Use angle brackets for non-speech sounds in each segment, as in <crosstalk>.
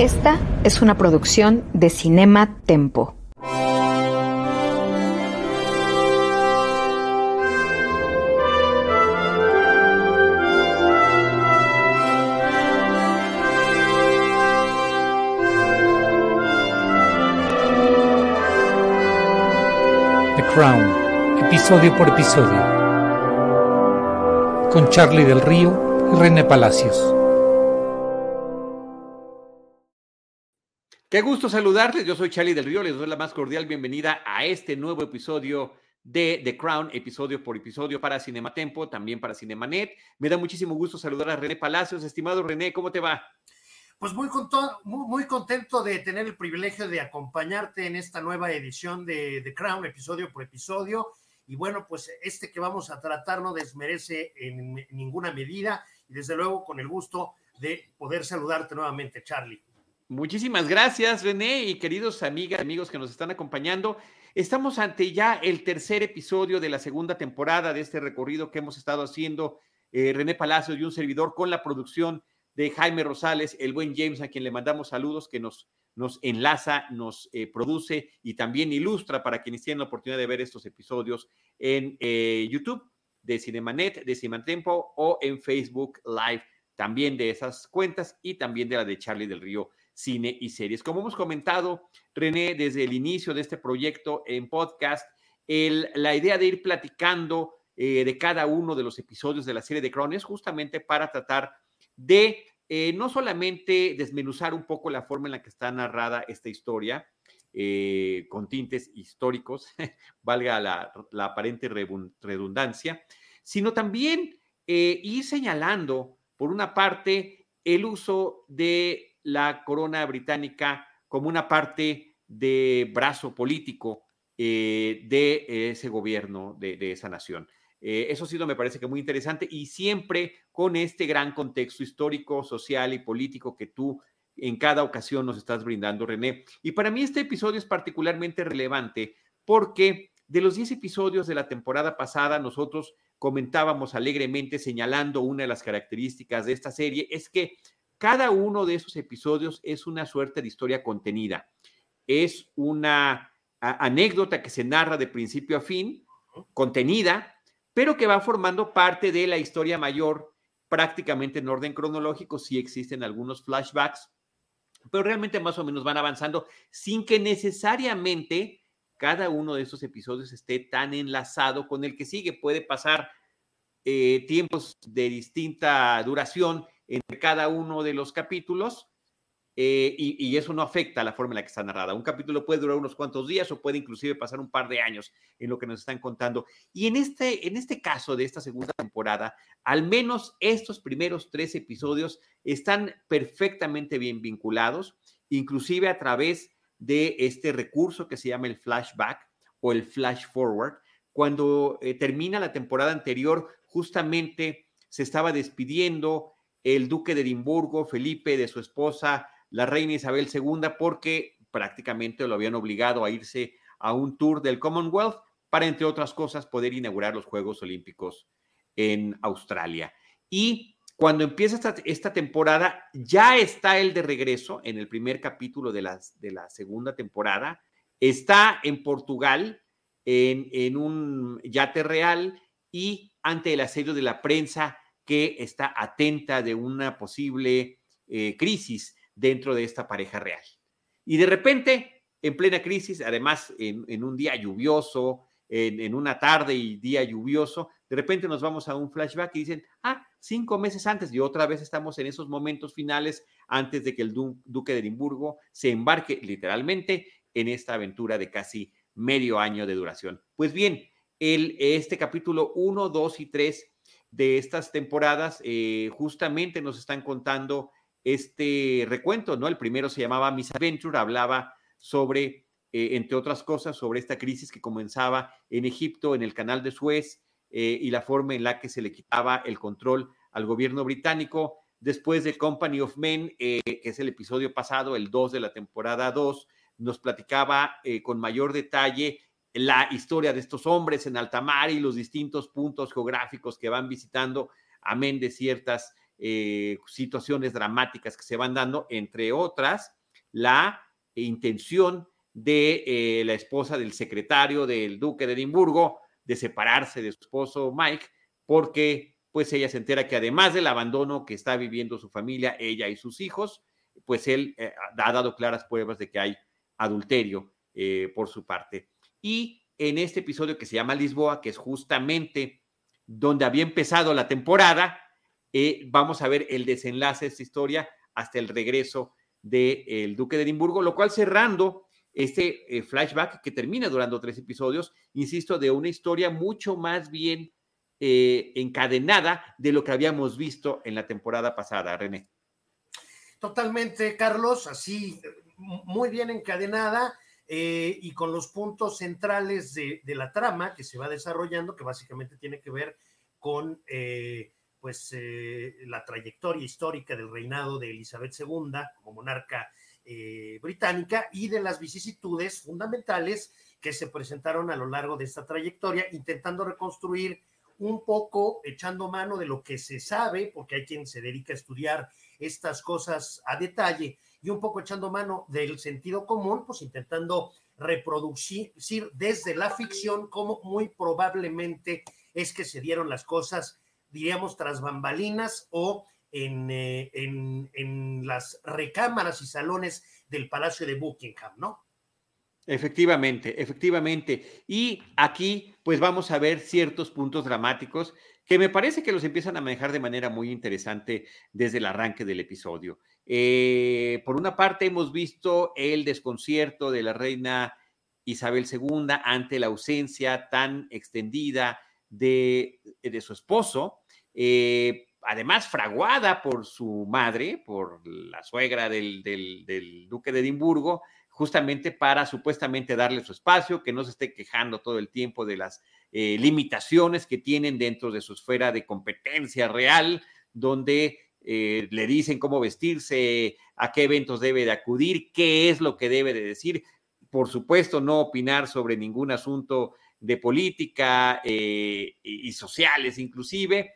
Esta es una producción de Cinema Tempo. The Crown, episodio por episodio, con Charlie del Río y René Palacios. Qué gusto saludarles. Yo soy Charlie del Río. Les doy la más cordial bienvenida a este nuevo episodio de The Crown, episodio por episodio para Cinematempo, también para Cinemanet. Me da muchísimo gusto saludar a René Palacios. Estimado René, ¿cómo te va? Pues muy, muy, muy, contento de tener el privilegio de acompañarte en esta nueva edición de The Crown, episodio por episodio. Y bueno, pues este que vamos a tratar no desmerece en ninguna medida y desde luego con el gusto de poder saludarte nuevamente, Charlie. Muchísimas gracias, René, y queridos amigas, amigos que nos están acompañando. Estamos ante ya el tercer episodio de la segunda temporada de este recorrido que hemos estado haciendo eh, René Palacios y un servidor con la producción de Jaime Rosales, el buen James, a quien le mandamos saludos, que nos, nos enlaza, nos eh, produce y también ilustra para quienes tienen la oportunidad de ver estos episodios en eh, YouTube de Cinemanet, de Cinematempo o en Facebook Live, también de esas cuentas y también de la de Charlie del Río cine y series. Como hemos comentado, René, desde el inicio de este proyecto en podcast, la idea de ir platicando eh, de cada uno de los episodios de la serie de Crown es justamente para tratar de eh, no solamente desmenuzar un poco la forma en la que está narrada esta historia, eh, con tintes históricos, <laughs> valga la, la, aparente redundancia, sino también ir señalando, por una parte, el uso de la corona británica como una parte de brazo político eh, de ese gobierno, de, esa nación. Eh, eso ha sido, me parece que muy interesante y siempre con este gran contexto histórico, social y político que tú en cada ocasión nos estás brindando, René. Y para mí este episodio es particularmente relevante porque de los 10 episodios de la temporada pasada, nosotros comentábamos alegremente señalando una de las características de esta serie, es que cada uno de esos episodios es una suerte de historia contenida. Es una anécdota que se narra de principio a fin, contenida, pero que va formando parte de la historia mayor, prácticamente en orden cronológico. Sí existen algunos flashbacks, pero realmente más o menos van avanzando sin que necesariamente cada uno de esos episodios esté tan enlazado con el que sigue. Puede pasar eh, tiempos de distinta duración entre cada uno de los capítulos eh, y, eso no afecta a la forma en la que está narrada. Un capítulo puede durar unos cuantos días o puede inclusive pasar un par de años en lo que nos están contando. Y en este, en este caso de esta segunda temporada, al menos estos primeros tres episodios están perfectamente bien vinculados, inclusive a través de este recurso que se llama el flashback o el flash forward. Cuando eh, termina la temporada anterior, justamente se estaba despidiendo el duque de Edimburgo, Felipe, de su esposa, la reina Isabel II, porque prácticamente lo habían obligado a irse a un tour del Commonwealth para, entre otras cosas, poder inaugurar los Juegos Olímpicos en Australia. Y cuando empieza esta, temporada, ya está él de regreso en el primer capítulo de, la segunda temporada. Está en Portugal en un yate real y ante el asedio de la prensa que está atenta de una posible eh, crisis dentro de esta pareja real. Y de repente, en plena crisis, además en, un día lluvioso, en, una tarde y día lluvioso, de repente nos vamos a un flashback y dicen, ah, cinco meses antes, y otra vez estamos en esos momentos finales antes de que el duque de Edimburgo se embarque literalmente en esta aventura de casi medio año de duración. Pues bien, el, este capítulo 1, 2 y 3 de estas temporadas, eh, justamente nos están contando este recuento, ¿no? El primero se llamaba Miss Adventure, hablaba sobre, eh, entre otras cosas, sobre esta crisis que comenzaba en Egipto, en el canal de Suez, eh, y la forma en la que se le quitaba el control al gobierno británico. Después de Company of Men, que es el episodio pasado, el 2 de la temporada 2, nos platicaba con mayor detalle la historia de estos hombres en alta mar y los distintos puntos geográficos que van visitando, amén de ciertas eh, situaciones dramáticas que se van dando, entre otras, la intención de eh, la esposa del secretario del duque de Edimburgo de separarse de su esposo Mike, porque pues ella se entera que además del abandono que está viviendo su familia, ella y sus hijos, pues él eh, ha dado claras pruebas de que hay adulterio por su parte. Y en este episodio que se llama Lisboa, que es justamente donde había empezado la temporada, vamos a ver el desenlace de esta historia hasta el regreso del duque de Edimburgo, lo cual cerrando este eh, flashback que termina durando tres episodios, insisto, de una historia mucho más bien eh, encadenada de lo que habíamos visto en la temporada pasada, René. Totalmente, Carlos, así muy bien encadenada eh, y con los puntos centrales de, la trama que se va desarrollando, que básicamente tiene que ver con pues la trayectoria histórica del reinado de Elizabeth II como monarca eh, británica y de las vicisitudes fundamentales que se presentaron a lo largo de esta trayectoria, intentando reconstruir un poco, echando mano de lo que se sabe, porque hay quien se dedica a estudiar estas cosas a detalle, y un poco echando mano del sentido común, pues intentando reproducir desde la ficción cómo muy probablemente es que se dieron las cosas, diríamos, tras bambalinas o eh, en, en, las recámaras y salones del Palacio de Buckingham, ¿no? Efectivamente, efectivamente. Y aquí, pues vamos a ver ciertos puntos dramáticos que me parece que los empiezan a manejar de manera muy interesante desde el arranque del episodio. Eh, por una parte, hemos visto el desconcierto de la reina Isabel II ante la ausencia tan extendida de, su esposo. Eh, además fraguada por su madre, por la suegra del, duque de Edimburgo, justamente para supuestamente darle su espacio, que no se esté quejando todo el tiempo de las eh, limitaciones que tienen dentro de su esfera de competencia real, donde eh, le dicen cómo vestirse, a qué eventos debe de acudir, qué es lo que debe de decir. Por supuesto, no opinar sobre ningún asunto de política eh, y sociales inclusive.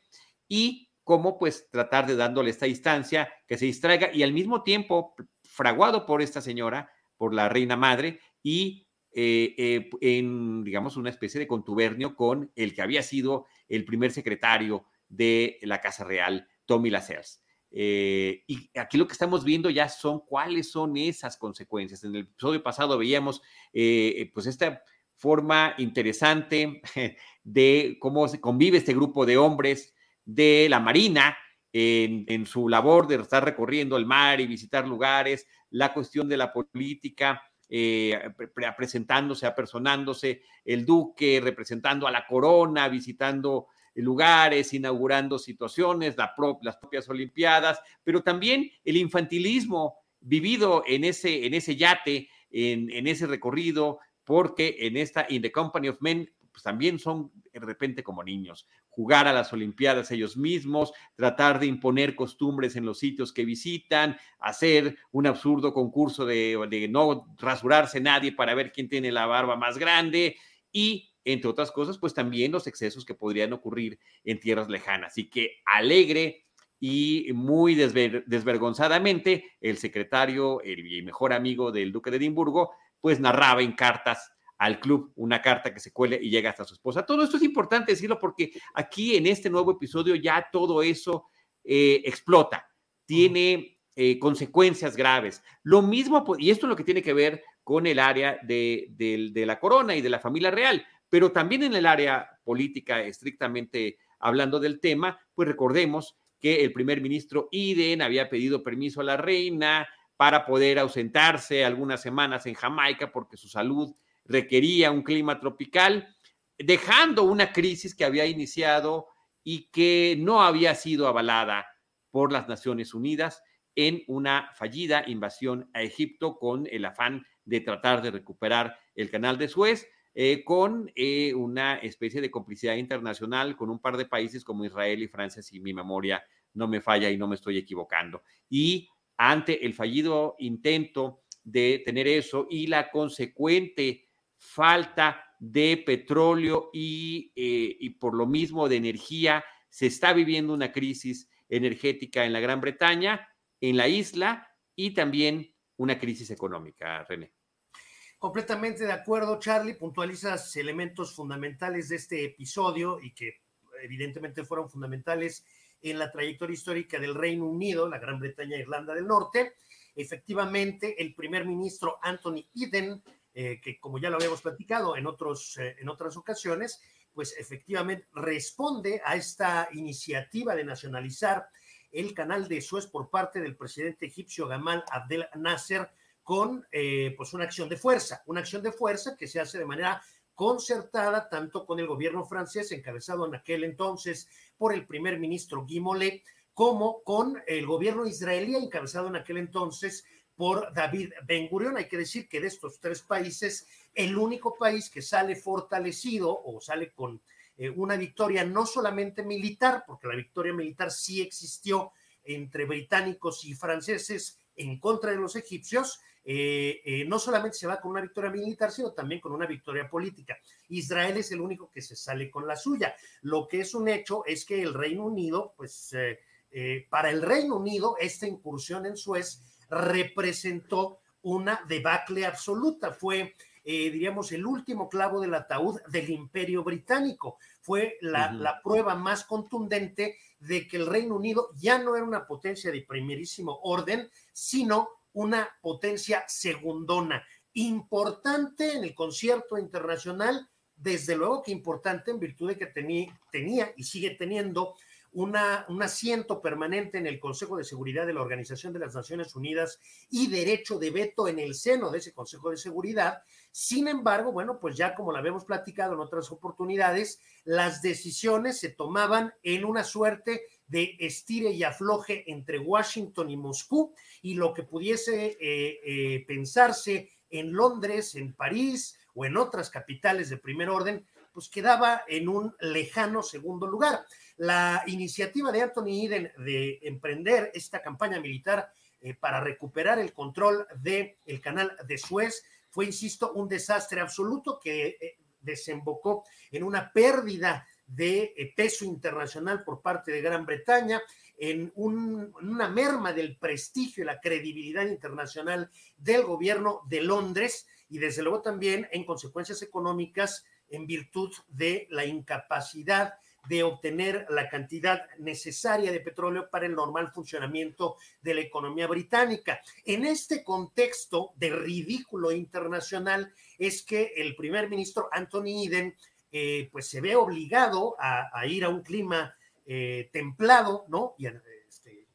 Y cómo pues tratar de dándole esta instancia que se distraiga y al mismo tiempo fraguado por esta señora, por la reina madre y eh, en, digamos, una especie de contubernio con el que había sido el primer secretario de la Casa Real, Tommy Lascelles. Eh, y aquí lo que estamos viendo ya son cuáles son esas consecuencias. En el episodio pasado veíamos pues esta forma interesante <laughs> de cómo se convive este grupo de hombres de la Marina en, su labor de estar recorriendo el mar y visitar lugares, la cuestión de la política, eh, presentándose, apersonándose, el duque representando a la corona, visitando lugares, inaugurando situaciones, las propias Olimpiadas, pero también el infantilismo vivido en ese, en ese yate, en, ese recorrido, porque en esta In the Company of Men, pues también son de repente como niños, jugar a las Olimpiadas ellos mismos, tratar de imponer costumbres en los sitios que visitan, hacer un absurdo concurso de, no rasurarse nadie para ver quién tiene la barba más grande y entre otras cosas, pues también los excesos que podrían ocurrir en tierras lejanas. Y que alegre y muy desvergonzadamente, el secretario, el mejor amigo del duque de Edimburgo, pues narraba en cartas al club una carta que se cuele y llega hasta su esposa. Todo esto es importante decirlo porque aquí en este nuevo episodio ya todo eso eh, explota, tiene eh, consecuencias graves. Lo mismo, y esto es lo que tiene que ver con el área de, la corona y de la familia real, pero también en el área política, estrictamente hablando del tema, pues recordemos que el primer ministro Iden había pedido permiso a la reina para poder ausentarse algunas semanas en Jamaica porque su salud requería un clima tropical, dejando una crisis que había iniciado y que no había sido avalada por las Naciones Unidas en una fallida invasión a Egipto con el afán de tratar de recuperar el canal de Suez, eh, con eh, una especie de complicidad internacional con un par de países como Israel y Francia, si mi memoria no me falla y no me estoy equivocando. Y ante el fallido intento de tener eso y la consecuente falta de petróleo y, eh, y por lo mismo de energía, se está viviendo una crisis energética en la Gran Bretaña, en la isla y también una crisis económica, René. Completamente de acuerdo, Charlie. Puntualizas elementos fundamentales de este episodio y que evidentemente fueron fundamentales en la trayectoria histórica del Reino Unido, la Gran Bretaña e Irlanda del Norte. Efectivamente, el primer ministro Anthony Eden, eh, que como ya lo habíamos platicado en, otros, eh, en otras ocasiones, pues efectivamente responde a esta iniciativa de nacionalizar el canal de Suez por parte del presidente egipcio Gamal Abdel Nasser con eh, pues una acción de fuerza, una acción de fuerza que se hace de manera concertada tanto con el gobierno francés, encabezado en aquel entonces por el primer ministro Guy Mollet, como con el gobierno israelí, encabezado en aquel entonces por David Ben Gurion. Hay que decir que de estos tres países, el único país que sale fortalecido o sale con eh, una victoria no solamente militar, porque la victoria militar sí existió entre británicos y franceses en contra de los egipcios, eh, eh, no solamente se va con una victoria militar, sino también con una victoria política. Israel es el único que se sale con la suya. Lo que es un hecho es que el Reino Unido, pues eh, para el Reino Unido, esta incursión en Suez representó una debacle absoluta. Fue diríamos, el último clavo del ataúd del imperio británico. Fue la, la, prueba más contundente de que el Reino Unido ya no era una potencia de primerísimo orden, sino una potencia segundona, importante en el concierto internacional, desde luego que importante en virtud de que tenía, y sigue teniendo una, un asiento permanente en el Consejo de Seguridad de la Organización de las Naciones Unidas y derecho de veto en el seno de ese Consejo de Seguridad. Sin embargo, bueno, pues ya como la habíamos platicado en otras oportunidades, las decisiones se tomaban en una suerte de estire y afloje entre Washington y Moscú y lo que pudiese eh, eh, pensarse en Londres, en París o en otras capitales de primer orden, pues quedaba en un lejano segundo lugar. La iniciativa de Anthony Eden de emprender esta campaña militar eh, para recuperar el control del el canal de Suez fue, insisto, un desastre absoluto que desembocó en una pérdida de eh, peso internacional por parte de Gran Bretaña, en una merma del prestigio y la credibilidad internacional del gobierno de Londres y desde luego también en consecuencias económicas en virtud de la incapacidad de obtener la cantidad necesaria de petróleo para el normal funcionamiento de la economía británica. En este contexto de ridículo internacional es que el primer ministro Anthony Eden eh, pues se ve obligado a, ir a un clima eh, templado, ¿no? Y este,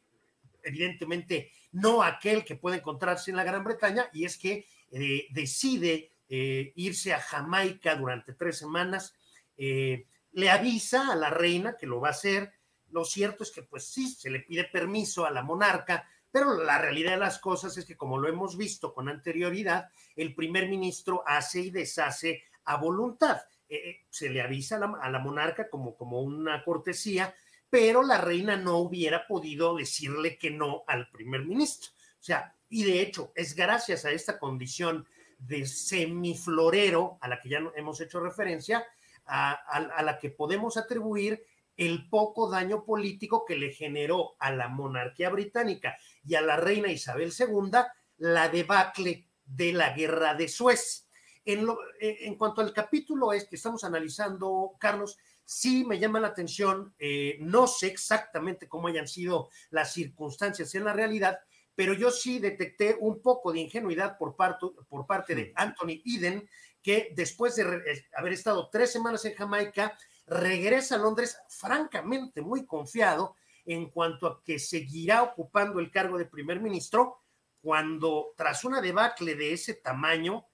evidentemente no aquel que puede encontrarse en la Gran Bretaña, y es que eh, decide irse a Jamaica durante tres semanas, le avisa a la reina que lo va a hacer, lo cierto es que pues sí, se le pide permiso a la monarca, pero la realidad de las cosas es que como lo hemos visto con anterioridad, el primer ministro hace y deshace a voluntad. Eh, se le avisa a la, monarca como, como una cortesía, pero la reina no hubiera podido decirle que no al primer ministro. O sea, y de hecho es gracias a esta condición de semiflorero a la que ya hemos hecho referencia, a, a, la que podemos atribuir el poco daño político que le generó a la monarquía británica y a la reina Isabel II la debacle de la guerra de Suez. Eh, en, cuanto al capítulo es que estamos analizando, Carlos, sí me llama la atención, eh, no sé exactamente cómo hayan sido las circunstancias en la realidad, pero yo sí detecté un poco de ingenuidad por parte, por parte de Anthony Eden, que después de eh, haber estado tres semanas en Jamaica, regresa a Londres francamente muy confiado en cuanto a que seguirá ocupando el cargo de primer ministro cuando tras una debacle de ese tamaño,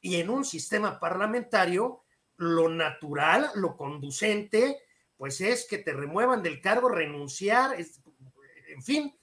y en un sistema parlamentario, lo natural, lo conducente, pues es que te remuevan del cargo, renunciar, en fin,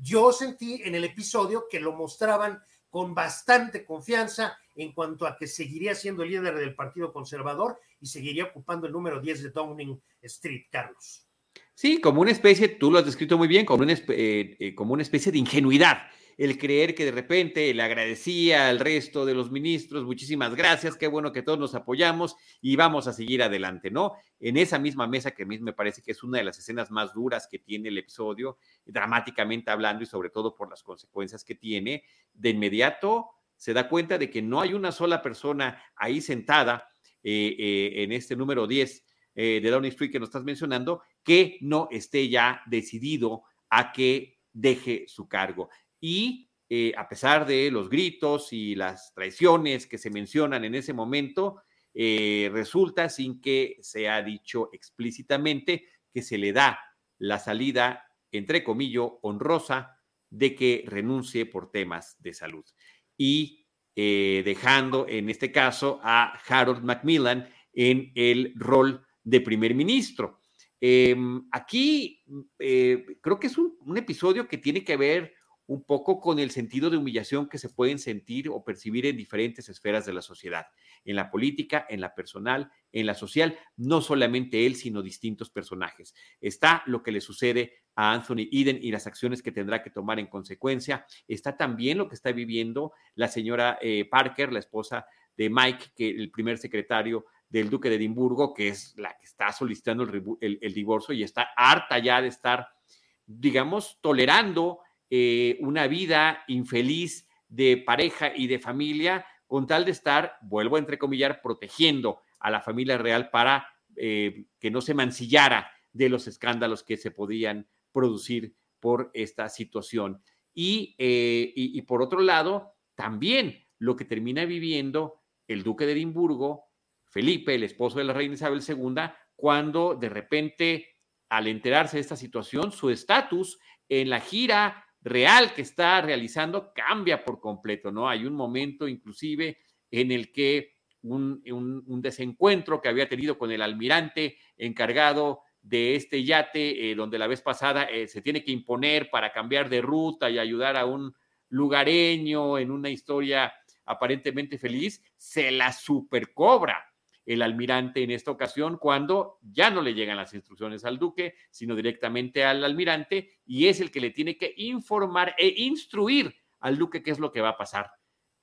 yo sentí en el episodio que lo mostraban con bastante confianza en cuanto a que seguiría siendo líder del Partido Conservador y seguiría ocupando el número 10 de Downing Street, Carlos. Sí, como una especie, tú lo has descrito muy bien, como una, eh, eh, como una especie de ingenuidad el creer que de repente le agradecía al resto de los ministros, muchísimas gracias, qué bueno que todos nos apoyamos y vamos a seguir adelante, ¿no? En esa misma mesa que a mí me parece que es una de las escenas más duras que tiene el episodio, dramáticamente hablando y sobre todo por las consecuencias que tiene, de inmediato se da cuenta de que no hay una sola persona ahí sentada eh, eh, en este número 10 eh, de Downing Street que nos estás mencionando, que no esté ya decidido a que deje su cargo. Y a pesar de los gritos y las traiciones que se mencionan en ese momento, resulta sin que se ha dicho explícitamente que se le da la salida, entre comillas, honrosa de que renuncie por temas de salud y eh, dejando en este caso a Harold Macmillan en el rol de primer ministro. Em, aquí eh, creo que es un, episodio que tiene que ver un poco con el sentido de humillación que se pueden sentir o percibir en diferentes esferas de la sociedad, en la política, en la personal, en la social, no solamente él, sino distintos personajes. Está lo que le sucede a Anthony Eden y las acciones que tendrá que tomar en consecuencia. Está también lo que está viviendo la señora eh, Parker, la esposa de Mike, que el primer secretario del duque de Edimburgo, que es la que está solicitando el, divorcio y está harta ya de estar, digamos, tolerando eh, una vida infeliz de pareja y de familia con tal de estar, vuelvo a entrecomillar, protegiendo a la familia real para eh, que no se mancillara de los escándalos que se podían producir por esta situación. Eh, y, y, por otro lado, también lo que termina viviendo el duque de Edimburgo, Felipe, el esposo de la reina Isabel II, cuando de repente, al enterarse de esta situación, su estatus en la gira real que está realizando cambia por completo, ¿no? Hay un momento inclusive en el que un, desencuentro que había tenido con el almirante encargado de este yate, eh, donde la vez pasada eh, se tiene que imponer para cambiar de ruta y ayudar a un lugareño en una historia aparentemente feliz, se la supercobra el almirante en esta ocasión cuando ya no le llegan las instrucciones al duque, sino directamente al almirante y es el que le tiene que informar e instruir al duque qué es lo que va a pasar.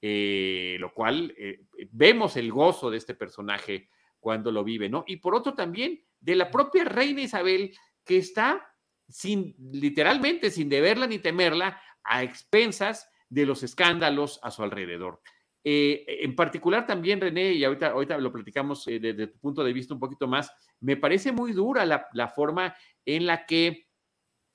Eh, lo cual eh, vemos el gozo de este personaje cuando lo vive, ¿no? Y por otro también de la propia reina Isabel que está sin, literalmente, sin deberla ni temerla, a expensas de los escándalos a su alrededor. Eh, en particular también, René, y ahorita, lo platicamos eh, desde tu punto de vista un poquito más, me parece muy dura la, forma en la que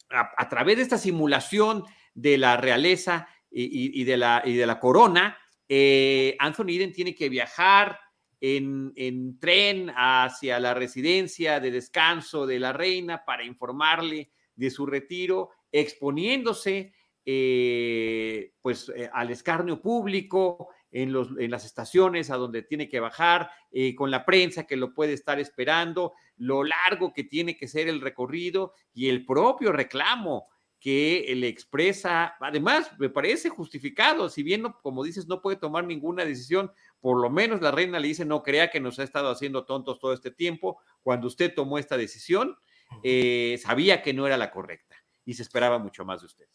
a, través de esta simulación de la realeza y, de, la, y de la corona, eh, Anthony Eden tiene que viajar en, en, tren hacia la residencia de descanso de la reina para informarle de su retiro, exponiéndose pues al escarnio público, en, los, en las estaciones a donde tiene que bajar, eh, con la prensa que lo puede estar esperando, lo largo que tiene que ser el recorrido y el propio reclamo que le expresa, además me parece justificado, si bien, como dices, no puede tomar ninguna decisión, por lo menos la reina le dice, no crea que nos ha estado haciendo tontos todo este tiempo, cuando usted tomó esta decisión, eh, sabía que no era la correcta y se esperaba mucho más de usted.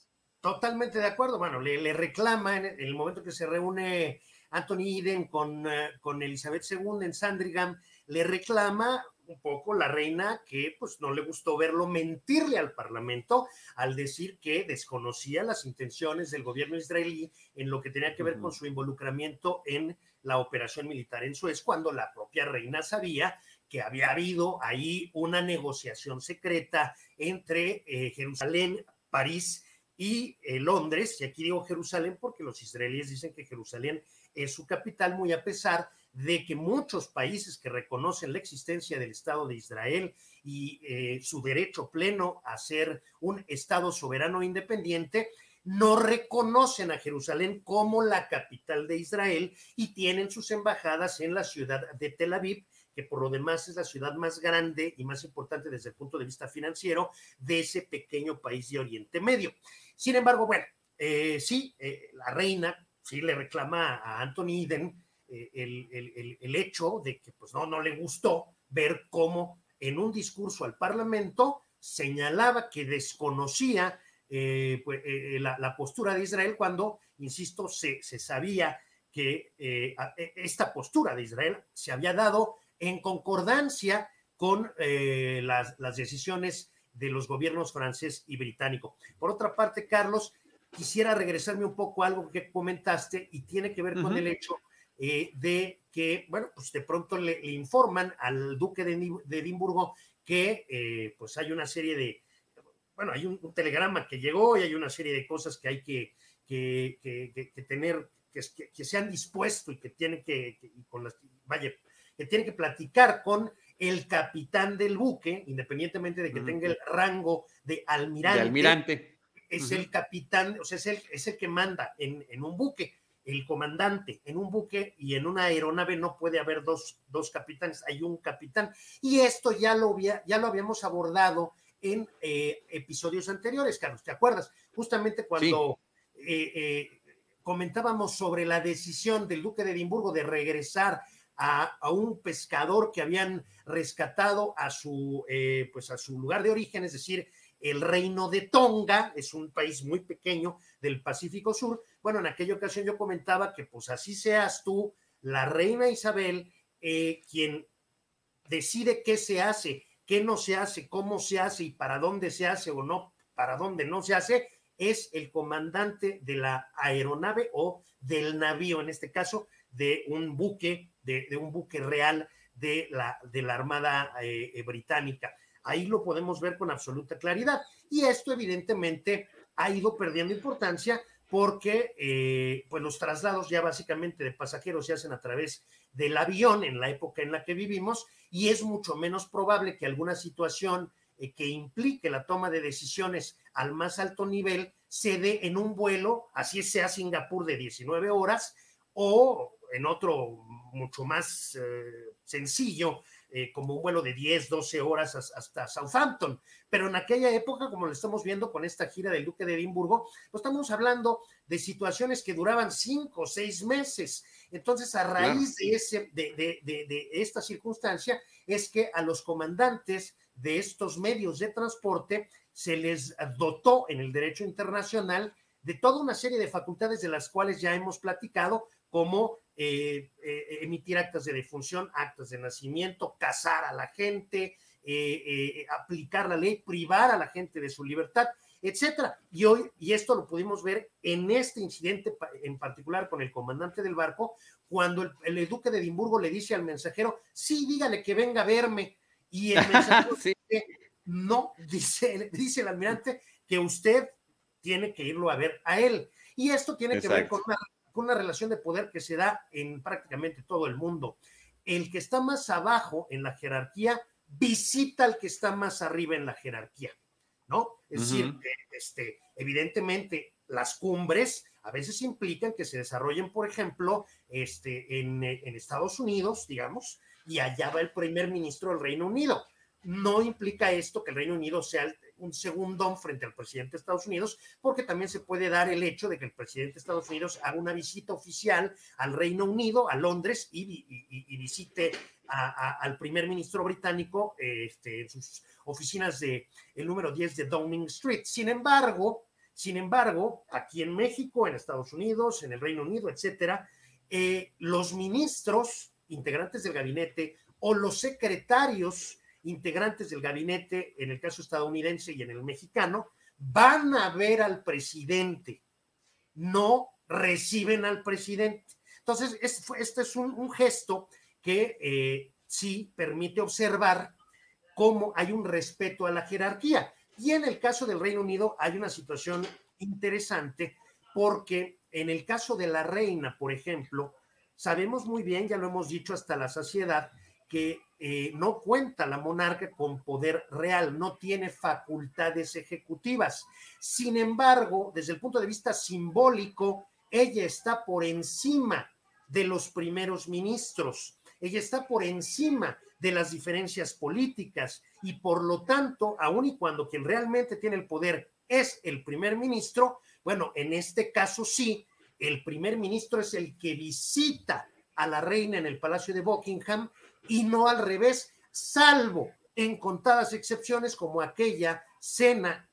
Totalmente de acuerdo. Bueno, le, reclama en el momento que se reúne Anthony Eden con, eh, con Elizabeth II en Sandringham, le reclama un poco la reina que pues no le gustó verlo mentirle al Parlamento al decir que desconocía las intenciones del gobierno israelí en lo que tenía que ver con su involucramiento en la operación militar en Suez, cuando la propia reina sabía que había habido ahí una negociación secreta entre eh, Jerusalén, París y eh, Londres, y aquí digo Jerusalén porque los israelíes dicen que Jerusalén es su capital, muy a pesar de que muchos países que reconocen la existencia del Estado de Israel y eh, su derecho pleno a ser un Estado soberano e independiente, no reconocen a Jerusalén como la capital de Israel y tienen sus embajadas en la ciudad de Tel Aviv, que por lo demás es la ciudad más grande y más importante desde el punto de vista financiero de ese pequeño país de Oriente Medio. Sin embargo, bueno, eh, sí, eh, la reina sí le reclama a Anthony Eden eh, el, hecho de que pues no, no le gustó ver cómo en un discurso al Parlamento señalaba que desconocía eh, pues, la, postura de Israel cuando, insisto, se, se sabía que e, esta postura de Israel se había dado en concordancia con las, las decisiones de los gobiernos francés y británico. Por otra parte, Carlos, quisiera regresarme un poco a algo que comentaste y tiene que ver con el hecho eh, de que, bueno, pues de pronto le, informan al duque de, Edimburgo que pues, pues hay una serie de, bueno, hay un, telegrama que llegó y hay una serie de cosas que hay que, que, tener, que, se han dispuesto y que tiene que, con las, vaya, que tiene que platicar con el capitán del buque, independientemente de que tenga el rango de almirante. almirante. Es el capitán, o sea, es el, es el que manda en, en, un buque, el comandante. En un buque y en una aeronave no puede haber dos, dos capitanes, hay un capitán. Y esto ya lo, ya lo habíamos abordado en eh, episodios anteriores, Carlos, ¿te acuerdas? Justamente cuando eh, eh, comentábamos sobre la decisión del duque de Edimburgo de regresar a, un pescador que habían rescatado a su, eh, pues a su lugar de origen, es decir, el reino de Tonga, es un país muy pequeño del Pacífico Sur. Bueno, en aquella ocasión yo comentaba que pues así seas tú, la reina Isabel, eh, quien decide qué se hace, qué no se hace, cómo se hace y para dónde se hace o no, para dónde no se hace, es el comandante de la aeronave o del navío, en este caso, de un buque de, un buque real de la, de la Armada eh, eh, Británica. Ahí lo podemos ver con absoluta claridad. Y esto evidentemente ha ido perdiendo importancia porque eh, pues los traslados ya básicamente de pasajeros se hacen a través del avión en la época en la que vivimos y es mucho menos probable que alguna situación que implique la toma de decisiones al más alto nivel se dé en un vuelo, así sea Singapur de 19 horas o en otro mucho más eh, sencillo, eh, como un vuelo de 10, 12 horas hasta Southampton. Pero en aquella época, como lo estamos viendo con esta gira del Duque de Edimburgo, pues estamos hablando de situaciones que duraban 5 o 6 meses. Entonces, a raíz de, ese, de, de, de esta circunstancia, es que a los comandantes de estos medios de transporte se les dotó en el derecho internacional de toda una serie de facultades de las cuales ya hemos platicado, como eh, eh, emitir actas de defunción, actas de nacimiento, casar a la gente, eh, aplicar la ley, privar a la gente de su libertad, etcétera. Y hoy, y esto lo pudimos ver en este incidente en particular con el comandante del barco, cuando el, duque de Edimburgo le dice al mensajero, sí, dígale que venga a verme. Y el <laughs> mensajero dice, no, dice, <laughs> dice el almirante que usted tiene que irlo a ver a él. Y esto tiene que ver con una una relación de poder que se da en prácticamente todo el mundo. El que está más abajo en la jerarquía visita al que está más arriba en la jerarquía, ¿no? Es decir, este, evidentemente las cumbres a veces implican que se desarrollen, por ejemplo, este, en, en Estados Unidos, digamos, y allá va el primer ministro del Reino Unido. No implica esto que el Reino Unido sea el, un segundón frente al presidente de Estados Unidos, porque también se puede dar el hecho de que el presidente de Estados Unidos haga una visita oficial al Reino Unido, a Londres, y, visite al primer ministro británico este, en sus oficinas de el número 10 de Downing Street. Sin embargo, sin embargo, aquí en México, en Estados Unidos, en el Reino Unido, etcétera, eh, los ministros integrantes del gabinete o los secretarios integrantes del gabinete, en el caso estadounidense y en el mexicano, van a ver al presidente, no reciben al presidente. Entonces, este es un, gesto que eh, sí permite observar cómo hay un respeto a la jerarquía. Y en el caso del Reino Unido hay una situación interesante porque en el caso de la reina, por ejemplo, sabemos muy bien, ya lo hemos dicho hasta la saciedad, que eh, no cuenta la monarca con poder real, no tiene facultades ejecutivas. Sin embargo, desde el punto de vista simbólico, ella está por encima de los primeros ministros, ella está por encima de las diferencias políticas y por lo tanto, aun y cuando quien realmente tiene el poder es el primer ministro, bueno, en este caso sí, el primer ministro es el que visita a la reina en el Palacio de Buckingham y no al revés, salvo en contadas excepciones como aquella cena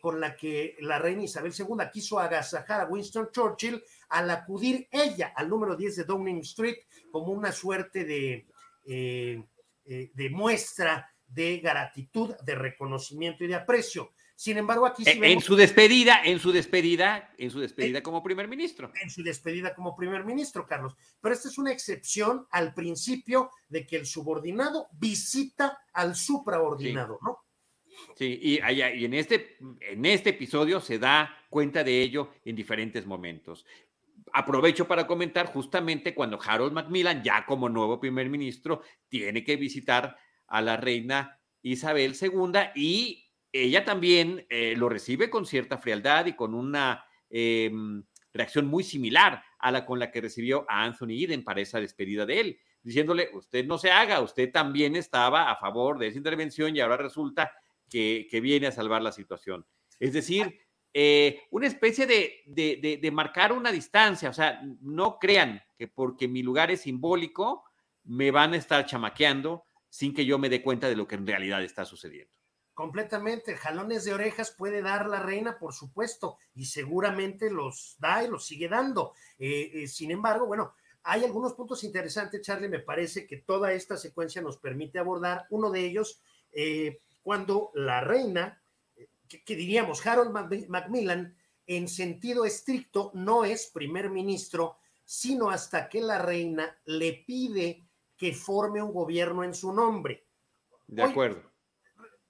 con la que la reina Isabel II quiso agasajar a Winston Churchill al acudir ella al número 10 de Downing Street como una suerte de, eh, eh, de muestra de gratitud, de reconocimiento y de aprecio. Sin embargo, aquí sí en su despedida, en su despedida, en su despedida como primer ministro. En su despedida como primer ministro, Carlos. Pero esta es una excepción al principio de que el subordinado visita al supraordinado, ¿no? Sí, y, y, en, este, en este episodio se da cuenta de ello en diferentes momentos. Aprovecho para comentar justamente cuando Harold Macmillan, ya como nuevo primer ministro, tiene que visitar a la reina Isabel II y ella también eh, lo recibe con cierta frialdad y con una em, reacción muy similar a la con la que recibió a Anthony Eden para esa despedida de él, diciéndole, usted no se haga, usted también estaba a favor de esa intervención y ahora resulta que, viene a salvar la situación. Es decir, eh, una especie de, de, marcar una distancia, o sea, no crean que porque mi lugar es simbólico, me van a estar chamaqueando sin que yo me dé cuenta de lo que en realidad está sucediendo. Completamente, jalones de orejas puede dar la reina, por supuesto, y seguramente los da y los sigue dando. Eh, eh, sin embargo, bueno, hay algunos puntos interesantes, Charlie, me parece que toda esta secuencia nos permite abordar. Uno de ellos, eh, cuando la reina, que, diríamos Harold Macmillan, en sentido estricto, no es primer ministro, sino hasta que la reina le pide que forme un gobierno en su nombre. De acuerdo.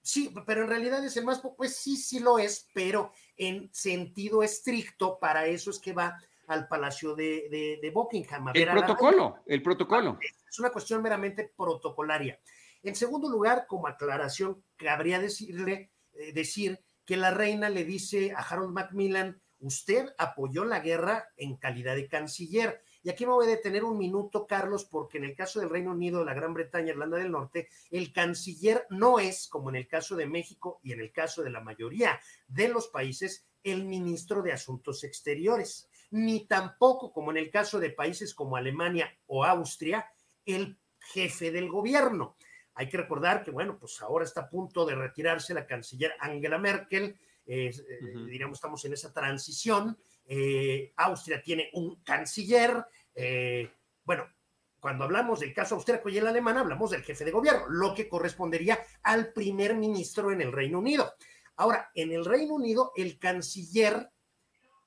Sí, pero en realidad es el más, pues sí, sí lo es, pero en sentido estricto, para eso es que va al Palacio de, de, Buckingham. el protocolo, el protocolo. Es una cuestión meramente protocolaria. En segundo lugar, como aclaración, cabría decirle, eh, decir que la reina le dice a Harold Macmillan, usted apoyó la guerra en calidad de canciller. Y aquí me voy a detener un minuto, Carlos, porque en el caso del Reino Unido, la Gran Bretaña, Irlanda del Norte, el canciller no es, como en el caso de México y en el caso de la mayoría de los países, el ministro de Asuntos Exteriores, ni tampoco, como en el caso de países como Alemania o Austria, el jefe del gobierno. Hay que recordar que, bueno, pues ahora está a punto de retirarse la canciller Angela Merkel, eh, diríamos, estamos en esa transición. Eh, Austria tiene un canciller, eh, bueno, cuando hablamos del caso austríaco y el alemán, hablamos del jefe de gobierno, lo que correspondería al primer ministro en el Reino Unido. Ahora, en el Reino Unido, el canciller,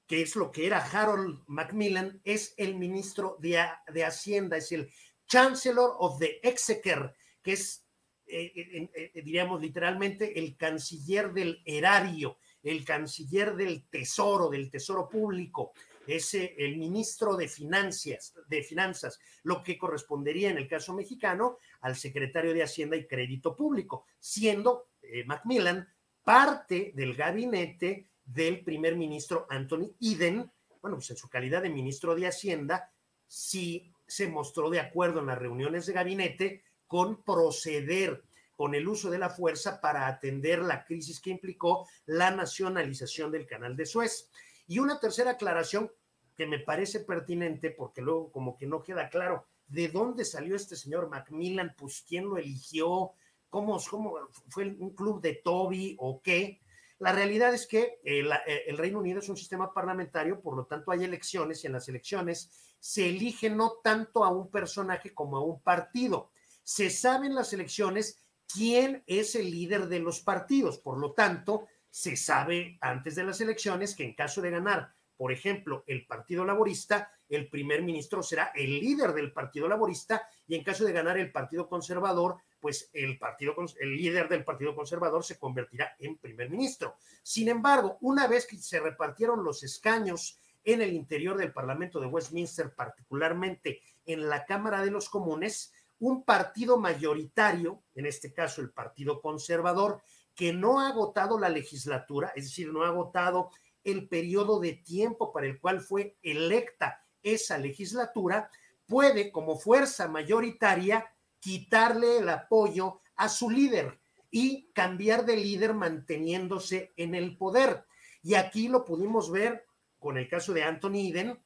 que es lo que era Harold Macmillan, es el ministro de, de Hacienda, es el Chancellor of the Exchequer, que es, eh, eh, diríamos literalmente, el canciller del erario, el canciller del tesoro, del tesoro público es el ministro de finanzas, de finanzas, lo que correspondería en el caso mexicano al secretario de Hacienda y Crédito Público, siendo eh, Macmillan parte del gabinete del primer ministro Anthony Eden, bueno, pues en su calidad de ministro de Hacienda, sí se mostró de acuerdo en las reuniones de gabinete con proceder con el uso de la fuerza para atender la crisis que implicó la nacionalización del canal de Suez. Y una tercera aclaración que me parece pertinente, porque luego como que no queda claro de dónde salió este señor Macmillan, pues quién lo eligió, cómo, cómo fue un club de Toby o qué. La realidad es que el, eh, el, Reino Unido es un sistema parlamentario, por lo tanto hay elecciones y en las elecciones se elige no tanto a un personaje como a un partido. Se sabe en las elecciones quién es el líder de los partidos, por lo tanto, se sabe antes de las elecciones que en caso de ganar, por ejemplo, el Partido Laborista, el primer ministro será el líder del Partido Laborista y en caso de ganar el Partido Conservador, pues el, partido, el líder del Partido Conservador se convertirá en primer ministro. Sin embargo, una vez que se repartieron los escaños en el interior del Parlamento de Westminster, particularmente en la Cámara de los Comunes, un partido mayoritario, en este caso el Partido Conservador, que no ha agotado la legislatura, es decir, no ha agotado el periodo de tiempo para el cual fue electa esa legislatura, puede como fuerza mayoritaria quitarle el apoyo a su líder y cambiar de líder manteniéndose en el poder. Y aquí lo pudimos ver con el caso de Anthony Eden,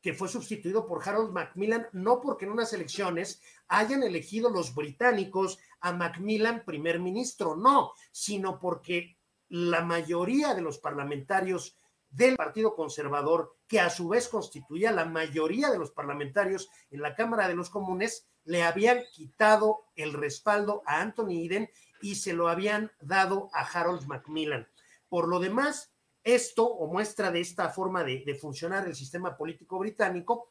que fue sustituido por Harold Macmillan, no porque en unas elecciones hayan elegido los británicos a Macmillan primer ministro, no, sino porque la mayoría de los parlamentarios del Partido Conservador, que a su vez constituía la mayoría de los parlamentarios en la Cámara de los Comunes, le habían quitado el respaldo a Anthony Eden y se lo habían dado a Harold Macmillan. Por lo demás, esto o muestra de esta forma de, de funcionar el sistema político británico,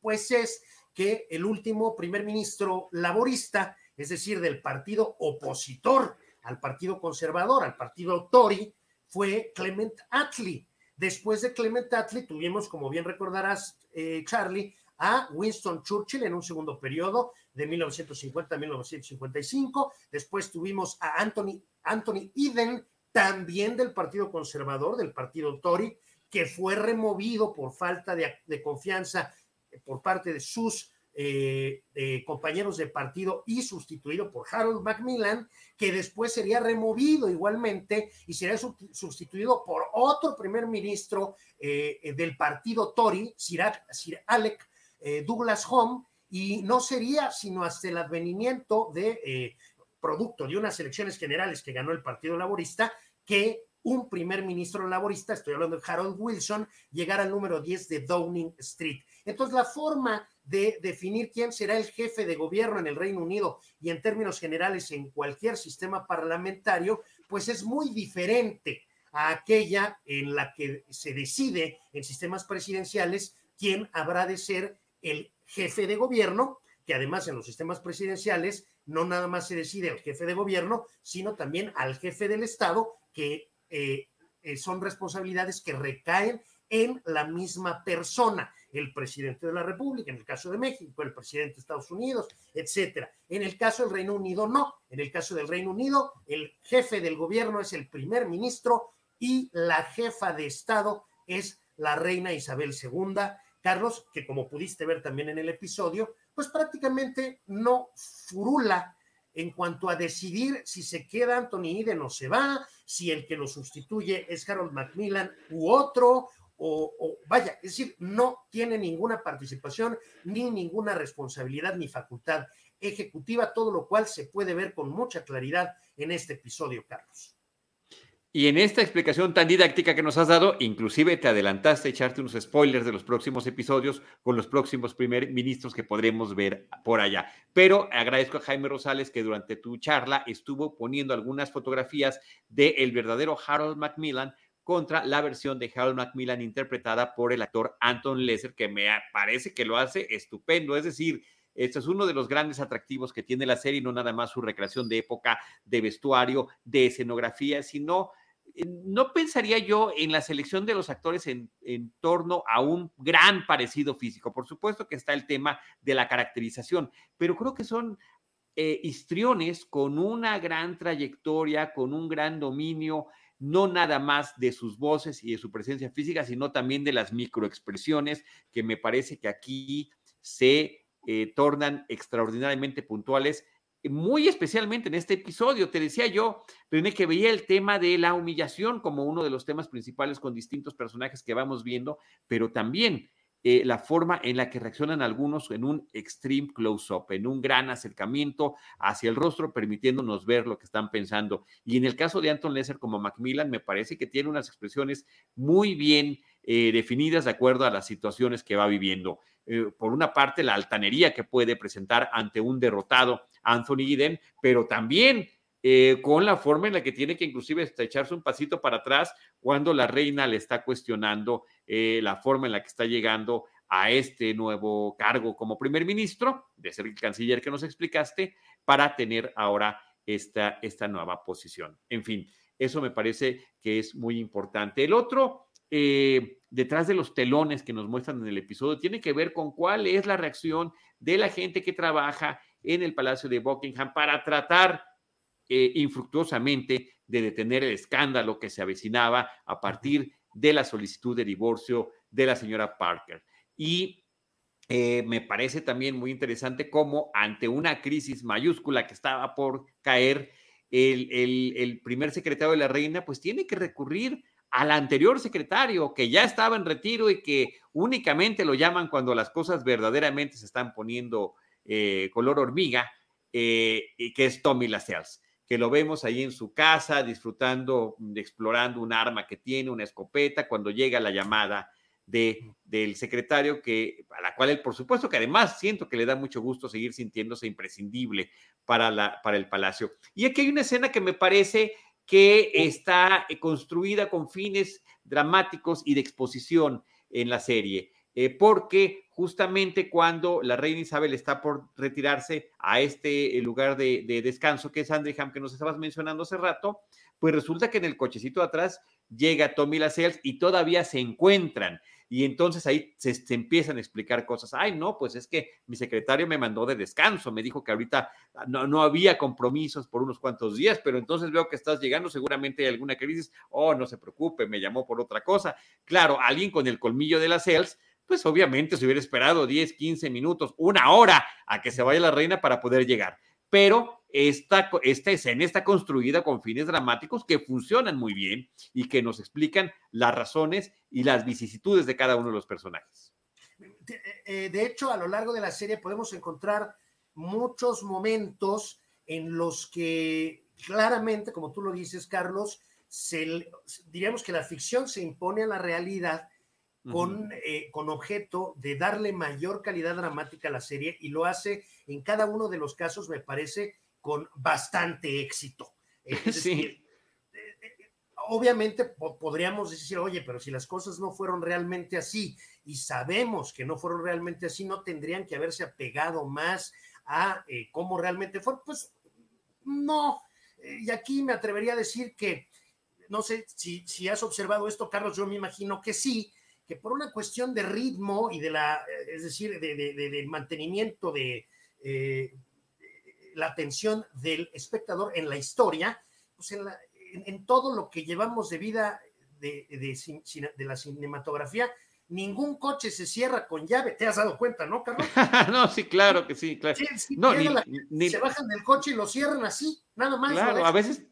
pues es que el último primer ministro laborista, es decir, del partido opositor al partido conservador, al partido Tory, fue Clement Attlee. Después de Clement Attlee tuvimos, como bien recordarás, eh, Charlie, a Winston Churchill en un segundo periodo de 1950 a 1955. Después tuvimos a Anthony, Anthony Eden, también del Partido Conservador, del Partido Tory, que fue removido por falta de, de confianza por parte de sus eh, compañeros de partido y sustituido por Harold Macmillan, que después sería removido igualmente y sería sustituido por otro primer ministro eh, del partido Tory, Sir, Alec eh, Douglas Home, y no sería sino hasta el advenimiento de producto de unas elecciones generales que ganó el Partido Laborista que un primer ministro laborista, estoy hablando de Harold Wilson, llegara al número 10 de Downing Street. Entonces, la forma de definir quién será el jefe de gobierno en el Reino Unido y en términos generales en cualquier sistema parlamentario, pues es muy diferente a aquella en la que se decide en sistemas presidenciales quién habrá de ser el jefe de gobierno, que además en los sistemas presidenciales no nada más se decide al jefe de gobierno, sino también al jefe del Estado, que eh, eh, son responsabilidades que recaen en la misma persona el presidente de la República, en el caso de México, el presidente de Estados Unidos, etcétera. En el caso del Reino Unido, no. En el caso del Reino Unido, el jefe del gobierno es el primer ministro y la jefa de Estado es la reina Isabel II. Carlos, que como pudiste ver también en el episodio, pues prácticamente no furula en cuanto a decidir si se queda Anthony Eden o se va, si el que lo sustituye es Harold Macmillan u otro, o, vaya, es decir, no tiene ninguna participación, ni ninguna responsabilidad, ni facultad ejecutiva, todo lo cual se puede ver con mucha claridad en este episodio, Carlos. Y en esta explicación tan didáctica que nos has dado, inclusive te adelantaste a echarte unos spoilers de los próximos episodios con los próximos primer ministros que podremos ver por allá. Pero agradezco a Jaime Rosales que durante tu charla estuvo poniendo algunas fotografías del el verdadero Harold Macmillan contra la versión de Harold Macmillan interpretada por el actor Anton Lesser, que me parece que lo hace estupendo. Es decir, esto es uno de los grandes atractivos que tiene la serie, no nada más su recreación de época, de vestuario, de escenografía, sino eh, no pensaría yo en la selección de los actores en, torno a un gran parecido físico. Por supuesto que está el tema de la caracterización, pero creo que son eh, histriones con una gran trayectoria, con un gran dominio no nada más de sus voces y de su presencia física, sino también de las microexpresiones que me parece que aquí se eh, tornan extraordinariamente puntuales, muy especialmente en este episodio. Te decía yo, René, que veía el tema de la humillación como uno de los temas principales con distintos personajes que vamos viendo, pero también eh, la forma en la que reaccionan algunos en un extreme close-up, en un gran acercamiento hacia el rostro, permitiéndonos ver lo que están pensando. Y en el caso de Anton Lesser como Macmillan, me parece que tiene unas expresiones muy bien eh, definidas de acuerdo a las situaciones que va viviendo. Eh, por una parte, la altanería que puede presentar ante un derrotado Anthony Eden, pero también con la forma en la que tiene que inclusive echarse un pasito para atrás cuando la reina le está cuestionando eh, la forma en la que está llegando a este nuevo cargo como primer ministro, de ser el canciller que nos explicaste, para tener ahora esta, esta nueva posición. En fin, eso me parece que es muy importante. El otro, eh, detrás de los telones que nos muestran en el episodio, tiene que ver con cuál es la reacción de la gente que trabaja en el Palacio de Buckingham para tratar eh, infructuosamente de detener el escándalo que se avecinaba a partir de la solicitud de divorcio de la señora Parker. Y eh, me parece también muy interesante cómo ante una crisis mayúscula que estaba por caer, el, el, primer secretario de la reina pues tiene que recurrir al anterior secretario que ya estaba en retiro y que únicamente lo llaman cuando las cosas verdaderamente se están poniendo eh, color hormiga, eh, y que es Tommy Lascelles que lo vemos ahí en su casa disfrutando, explorando un arma que tiene, una escopeta, cuando llega la llamada de, del secretario, que, a la cual él, por supuesto, que además siento que le da mucho gusto seguir sintiéndose imprescindible para, la, para el palacio. Y aquí hay una escena que me parece que está construida con fines dramáticos y de exposición en la serie. Eh, porque justamente cuando la reina Isabel está por retirarse a este eh, lugar de, descanso que es Andringham, que nos estabas mencionando hace rato, pues resulta que en el cochecito de atrás llega Tommy Lascelles y todavía se encuentran. Y entonces ahí se, empiezan a explicar cosas. Ay, no, pues es que mi secretario me mandó de descanso, me dijo que ahorita no, no había compromisos por unos cuantos días, pero entonces veo que estás llegando, seguramente hay alguna crisis. Oh, no se preocupe, me llamó por otra cosa. Claro, alguien con el colmillo de las Sales pues obviamente se hubiera esperado 10, 15 minutos, una hora a que se vaya la reina para poder llegar. Pero esta, esta escena está construida con fines dramáticos que funcionan muy bien y que nos explican las razones y las vicisitudes de cada uno de los personajes. Eh, de hecho, a lo largo de la serie podemos encontrar muchos momentos en los que claramente, como tú lo dices, Carlos, diríamos que la ficción se impone a la realidad con, eh, con objeto de darle mayor calidad dramática a la serie y lo hace en cada uno de los casos, me parece, con bastante éxito. <laughs> sí. Eh, eh, obviamente podríamos decir, oye, pero si las cosas no fueron realmente así y sabemos que no fueron realmente así, no tendrían que haberse apegado más a cómo realmente fueron. Pues no. Y aquí me atrevería a decir que, no sé si, si has observado esto, Carlos, yo me imagino que sí, que por una cuestión de ritmo y de la, eh, es decir, de, mantenimiento de eh, la atención del espectador en la historia, pues en, todo lo que llevamos de vida de, la cinematografía, ningún coche se cierra con llave. ¿Te has dado cuenta, no, Carlos? <laughs> no, sí, claro que sí, claro. no, se bajan del coche y lo cierran así, nada más. Claro, a veces,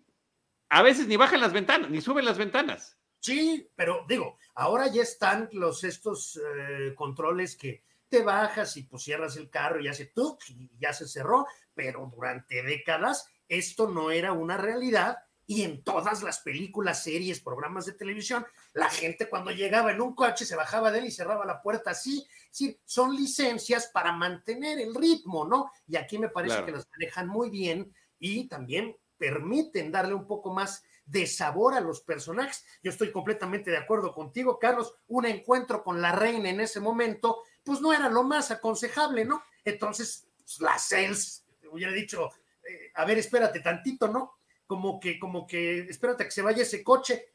a veces ni bajan las ventanas, ni suben las ventanas. Sí, pero digo, ahora ya están los estos eh, controles que te bajas y pues cierras el carro y hace tuk y ya se cerró, pero durante décadas esto no era una realidad y en todas las películas, series, programas de televisión, la gente cuando llegaba en un coche se bajaba de él y cerraba la puerta así. Sí, son licencias para mantener el ritmo, ¿no? Y aquí me parece que las manejan muy bien y también permiten darle un poco más de sabor a los personajes. Yo estoy completamente de acuerdo contigo, Carlos. Un encuentro con la reina en ese momento, pues no era lo más aconsejable, ¿no? Entonces, pues, la Cels hubiera dicho, eh, a ver, espérate tantito, ¿no? Como que, como que, espérate a que se vaya ese coche,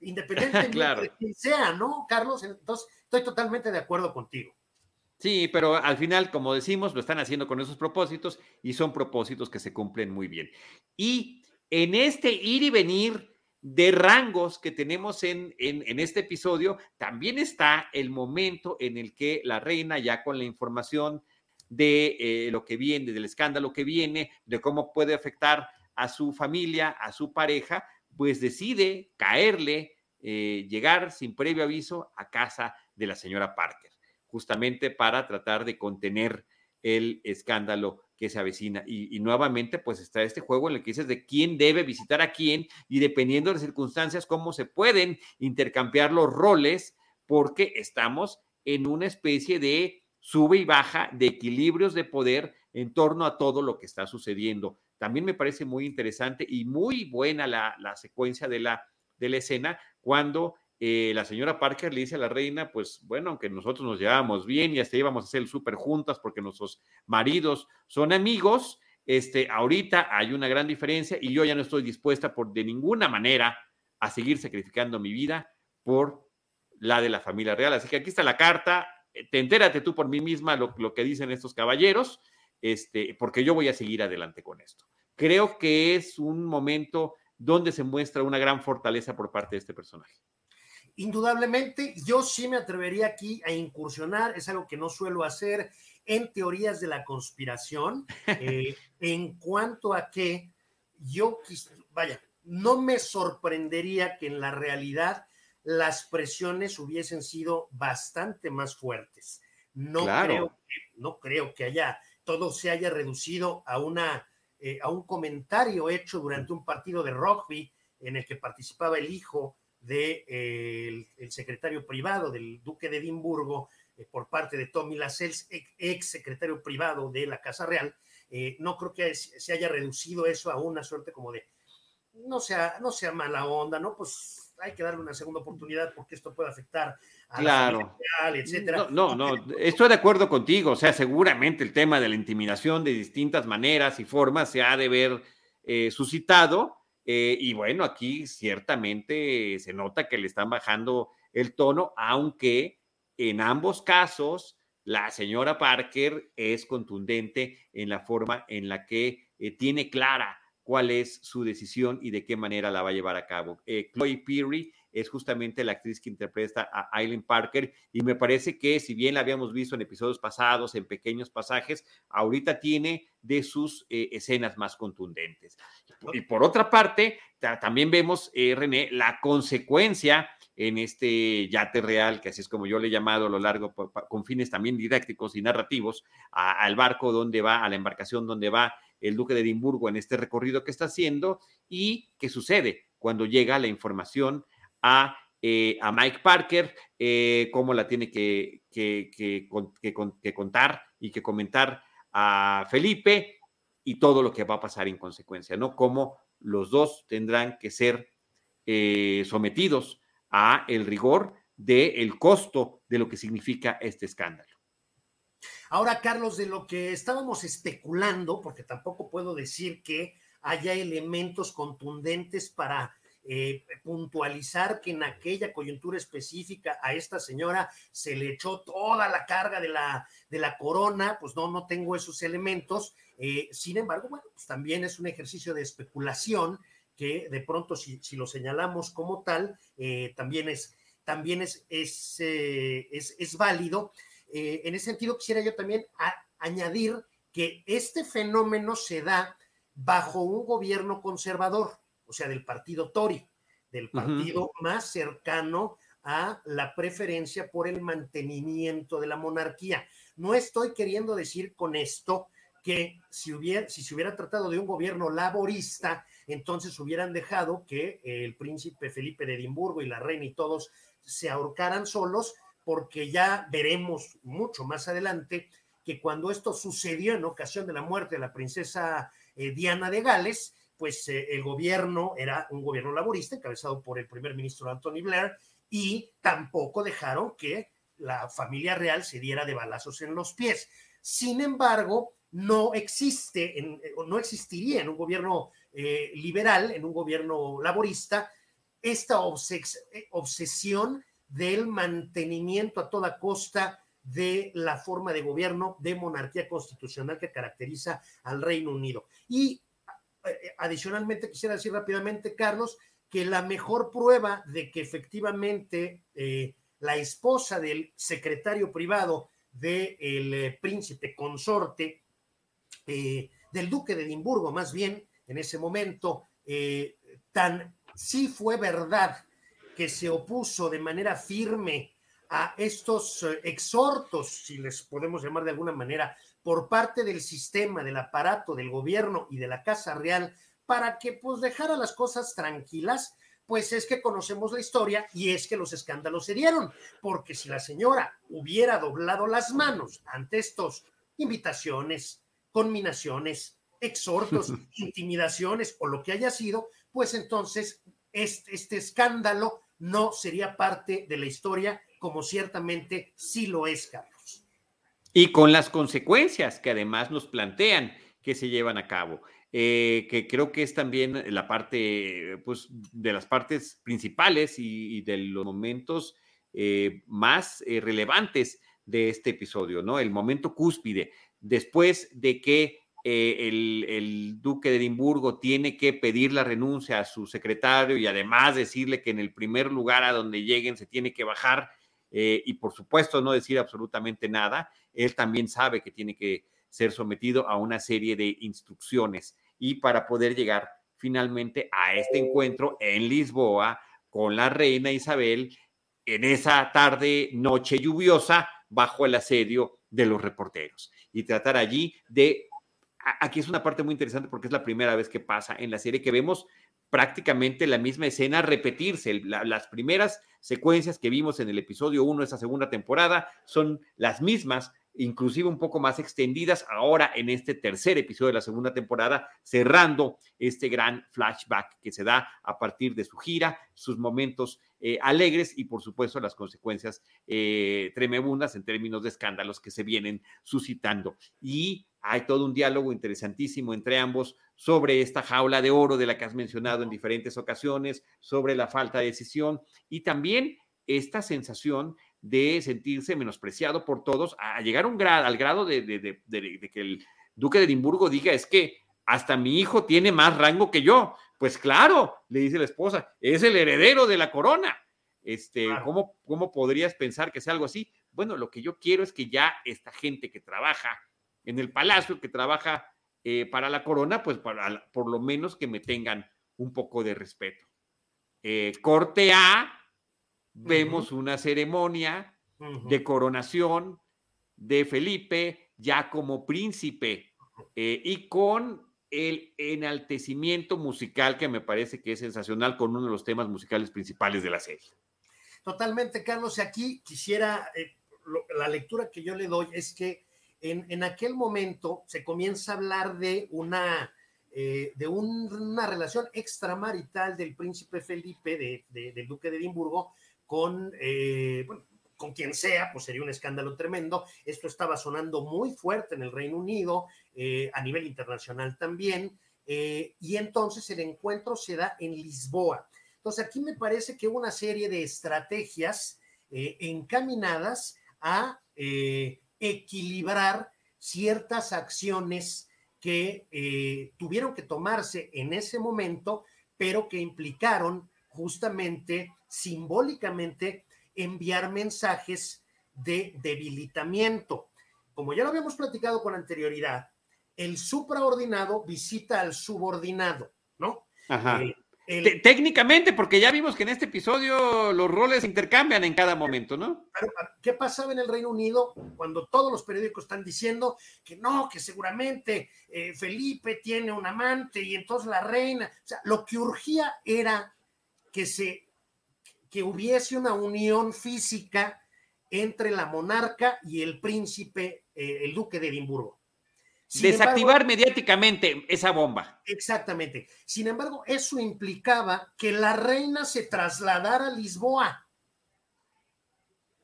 independientemente <laughs> de quién sea, ¿no, Carlos? Entonces, estoy totalmente de acuerdo contigo. Sí, pero al final, como decimos, lo están haciendo con esos propósitos y son propósitos que se cumplen muy bien. Y en este ir y venir de rangos que tenemos en, en, este episodio, también está el momento en el que la reina, ya con la información de eh, lo que viene, del escándalo que viene, de cómo puede afectar a su familia, a su pareja, pues decide caerle, eh, llegar sin previo aviso a casa de la señora Parker, justamente para tratar de contener el escándalo que se avecina. Y, nuevamente, pues está este juego en el que dices de quién debe visitar a quién y dependiendo de las circunstancias, cómo se pueden intercambiar los roles, porque estamos en una especie de sube y baja de equilibrios de poder en torno a todo lo que está sucediendo. También me parece muy interesante y muy buena la, la secuencia de la, de la escena cuando eh, la señora Parker le dice a la reina, pues bueno, aunque nosotros nos llevábamos bien y hasta íbamos a hacer el súper juntas porque nuestros maridos son amigos, este, ahorita hay una gran diferencia y yo ya no estoy dispuesta por de ninguna manera a seguir sacrificando mi vida por la de la familia real. Así que aquí está la carta, eh, te entérate tú por mí misma lo, lo que dicen estos caballeros, este, porque yo voy a seguir adelante con esto. Creo que es un momento donde se muestra una gran fortaleza por parte de este personaje. Indudablemente, yo sí me atrevería aquí a incursionar, es algo que no suelo hacer en teorías de la conspiración, <laughs> eh, en cuanto a que yo, vaya, no me sorprendería que en la realidad las presiones hubiesen sido bastante más fuertes. No, creo, que, no creo que haya, todo se haya reducido a una eh, a un comentario hecho durante un partido de rugby en el que participaba el hijo del de, el secretario privado del duque de Edimburgo por parte de Tommy Lascelles, ex secretario privado de la Casa Real. no creo que se haya reducido eso a una suerte como de no sea, no sea mala onda, ¿no? Pues hay que darle una segunda oportunidad porque esto puede afectar a claro. la etcétera. No, no, no, estoy de acuerdo contigo. O sea, seguramente el tema de la intimidación de distintas maneras y formas se ha de ver eh, suscitado. Eh, y bueno, aquí ciertamente se nota que le están bajando el tono, aunque en ambos casos la señora Parker es contundente en la forma en la que eh, tiene clara cuál es su decisión y de qué manera la va a llevar a cabo. Eh, Chloe Peary es justamente la actriz que interpreta a Eileen Parker y me parece que si bien la habíamos visto en episodios pasados, en pequeños pasajes, ahorita tiene de sus eh, escenas más contundentes. Y por otra parte, también vemos, eh, René, la consecuencia en este yate real, que así es como yo le he llamado a lo largo, con fines también didácticos y narrativos, al barco donde va, a la embarcación donde va el duque de Edimburgo en este recorrido que está haciendo y qué sucede cuando llega la información a, eh, a Mike Parker, eh, cómo la tiene que, que, que, contar y que comentar a Felipe y todo lo que va a pasar en consecuencia, ¿no? Cómo los dos tendrán que ser eh, sometidos a el rigor del el costo de lo que significa este escándalo. Ahora, Carlos, de lo que estábamos especulando, porque tampoco puedo decir que haya elementos contundentes para eh, puntualizar que en aquella coyuntura específica a esta señora se le echó toda la carga de la, de la corona, pues no, no tengo esos elementos. Eh, sin embargo, bueno, pues también es un ejercicio de especulación que de pronto si, si lo señalamos como tal, eh, también es, también es, es, es, es válido. Eh, en ese sentido, quisiera yo también añadir que este fenómeno se da bajo un gobierno conservador, o sea, del partido Tory, del partido más cercano a la preferencia por el mantenimiento de la monarquía. No estoy queriendo decir con esto que si, hubiera, si se hubiera tratado de un gobierno laborista, entonces hubieran dejado que el príncipe Felipe de Edimburgo y la reina y todos se ahorcaran solos, porque ya veremos mucho más adelante que cuando esto sucedió en ocasión de la muerte de la princesa eh, Diana de Gales, pues eh, el gobierno era un gobierno laborista encabezado por el primer ministro Anthony Blair y tampoco dejaron que la familia real se diera de balazos en los pies. Sin embargo, no existe, en, eh, no existiría en un gobierno liberal, en un gobierno laborista, esta obsesión del mantenimiento a toda costa de la forma de gobierno de monarquía constitucional que caracteriza al Reino Unido. Y eh, adicionalmente quisiera decir rápidamente, Carlos, que la mejor prueba de que efectivamente eh, la esposa del secretario privado del eh, príncipe consorte, del duque de Edimburgo más bien, en ese momento, tan sí fue verdad que se opuso de manera firme a estos eh, exhortos, si les podemos llamar de alguna manera, por parte del sistema, del aparato, del gobierno y de la Casa Real, para que pues dejara las cosas tranquilas, pues es que conocemos la historia y es que los escándalos se dieron, porque si la señora hubiera doblado las manos ante estos invitaciones, conminaciones, exhortos, <laughs> intimidaciones o lo que haya sido, pues entonces este, este escándalo no sería parte de la historia como ciertamente sí lo es, Carlos. Y con las consecuencias que además nos plantean que se llevan a cabo. Eh, que creo que es también la parte, pues, de las partes principales y, de los momentos eh, más eh, relevantes de este episodio, ¿no? El momento cúspide, después de que eh, el, duque de Edimburgo tiene que pedir la renuncia a su secretario y además decirle que en el primer lugar a donde lleguen se tiene que bajar eh, y por supuesto no decir absolutamente nada, él también sabe que tiene que ser sometido a una serie de instrucciones y para poder llegar finalmente a este encuentro en Lisboa con la reina Isabel en esa tarde, noche lluviosa, bajo el asedio de los reporteros. Y tratar allí de aquí es una parte muy interesante porque es la primera vez que pasa en la serie que vemos prácticamente la misma escena repetirse. las primeras secuencias que vimos en el episodio 1 de esa segunda temporada son las mismas, inclusive un poco más extendidas ahora en este tercer episodio de la segunda temporada, cerrando este gran flashback que se da a partir de su gira, sus momentos eh, alegres y por supuesto las consecuencias eh, tremebundas en términos de escándalos que se vienen suscitando. Y hay todo un diálogo interesantísimo entre ambos sobre esta jaula de oro de la que has mencionado en diferentes ocasiones, sobre la falta de decisión y también esta sensación de sentirse menospreciado por todos, a llegar un grado, al grado de, de, que el duque de Edimburgo diga es que hasta mi hijo tiene más rango que yo. Pues claro, le dice la esposa, es el heredero de la corona. Este, ¿cómo, ¿Cómo podrías pensar que sea algo así? Bueno, lo que yo quiero es que ya esta gente que trabaja en el palacio, que trabaja eh, para la corona, pues para, por lo menos que me tengan un poco de respeto. Eh, corte A, vemos una ceremonia de coronación de Felipe ya como príncipe eh, y con el enaltecimiento musical que me parece que es sensacional con uno de los temas musicales principales de la serie. Totalmente, Carlos. Y aquí quisiera, la lectura que yo le doy es que en, aquel momento se comienza a hablar de una, eh, de una relación extramarital del príncipe Felipe, de, del duque de Edimburgo, con, eh, con quien sea, pues sería un escándalo tremendo. Esto estaba sonando muy fuerte en el Reino Unido, eh, a nivel internacional también, y entonces el encuentro se da en Lisboa. Entonces aquí me parece que una serie de estrategias encaminadas a equilibrar ciertas acciones que eh, tuvieron que tomarse en ese momento, pero que implicaron justamente simbólicamente enviar mensajes de debilitamiento. Como ya lo habíamos platicado con anterioridad, el supraordinado visita al subordinado, ¿no? Ajá. Eh, técnicamente, porque ya vimos que en este episodio los roles intercambian en cada momento, ¿no? ¿Qué pasaba en el Reino Unido cuando todos los periódicos están diciendo que no, que seguramente eh, Felipe tiene un amante y entonces la reina? O sea, lo que urgía era que se que hubiese una unión física entre la monarca y el príncipe, eh, el duque de Edimburgo. Desactivar mediáticamente esa bomba. Exactamente. Sin embargo, eso implicaba que la reina se trasladara a Lisboa.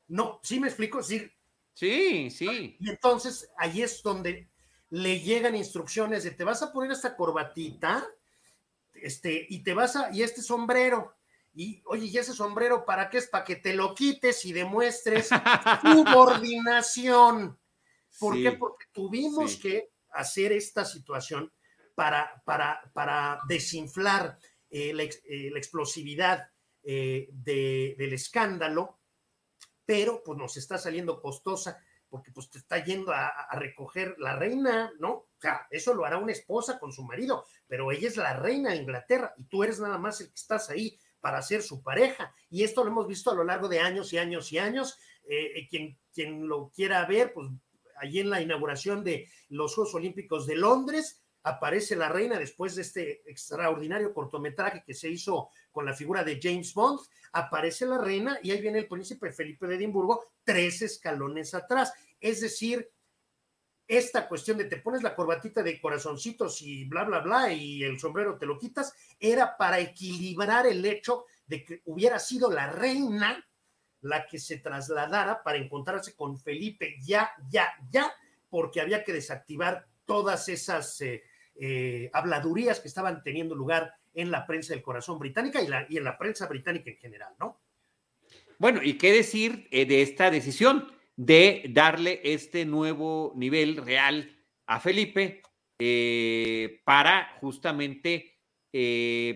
No, ¿sí me explico? Sí, sí. sí. Y entonces ahí es donde le llegan instrucciones de te vas a poner esta corbatita, este, y te vas a, y este sombrero. Y oye, ¿y ese sombrero para qué es? Para que te lo quites y demuestres <laughs> subordinación. ¿Por qué? Porque tuvimos que hacer esta situación para, para, para desinflar eh, la, eh, la, explosividad eh, de, del escándalo, pero pues nos está saliendo costosa porque pues te está yendo a, a, recoger la reina, ¿no? O sea, eso lo hará una esposa con su marido, pero ella es la reina de Inglaterra y tú eres nada más el que estás ahí para ser su pareja. Y esto lo hemos visto a lo largo de años y años y años. quien, quien lo quiera ver, pues allí en la inauguración de los Juegos Olímpicos de Londres, aparece la reina después de este extraordinario cortometraje que se hizo con la figura de James Bond, aparece la reina y ahí viene el príncipe Felipe de Edimburgo tres escalones atrás. Es decir, esta cuestión de te pones la corbatita de corazoncitos y bla, bla, bla, y el sombrero te lo quitas, era para equilibrar el hecho de que hubiera sido la reina la que se trasladara para encontrarse con Felipe ya, ya, ya, porque había que desactivar todas esas eh, eh, habladurías que estaban teniendo lugar en la prensa del corazón británica y, la, y en la prensa británica en general, ¿no? Bueno, ¿y qué decir eh, de esta decisión de darle este nuevo nivel real a Felipe para justamente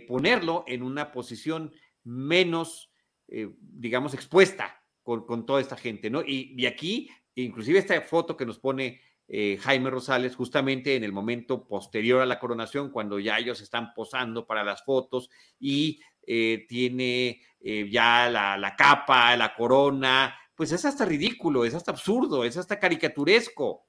ponerlo en una posición menos eh, digamos, expuesta con, toda esta gente, ¿no? Y, aquí, inclusive esta foto que nos pone eh, Jaime Rosales, justamente en el momento posterior a la coronación, cuando ya ellos están posando para las fotos y eh, tiene ya la, la, capa, la corona, pues es hasta ridículo, es hasta absurdo, es hasta caricaturesco.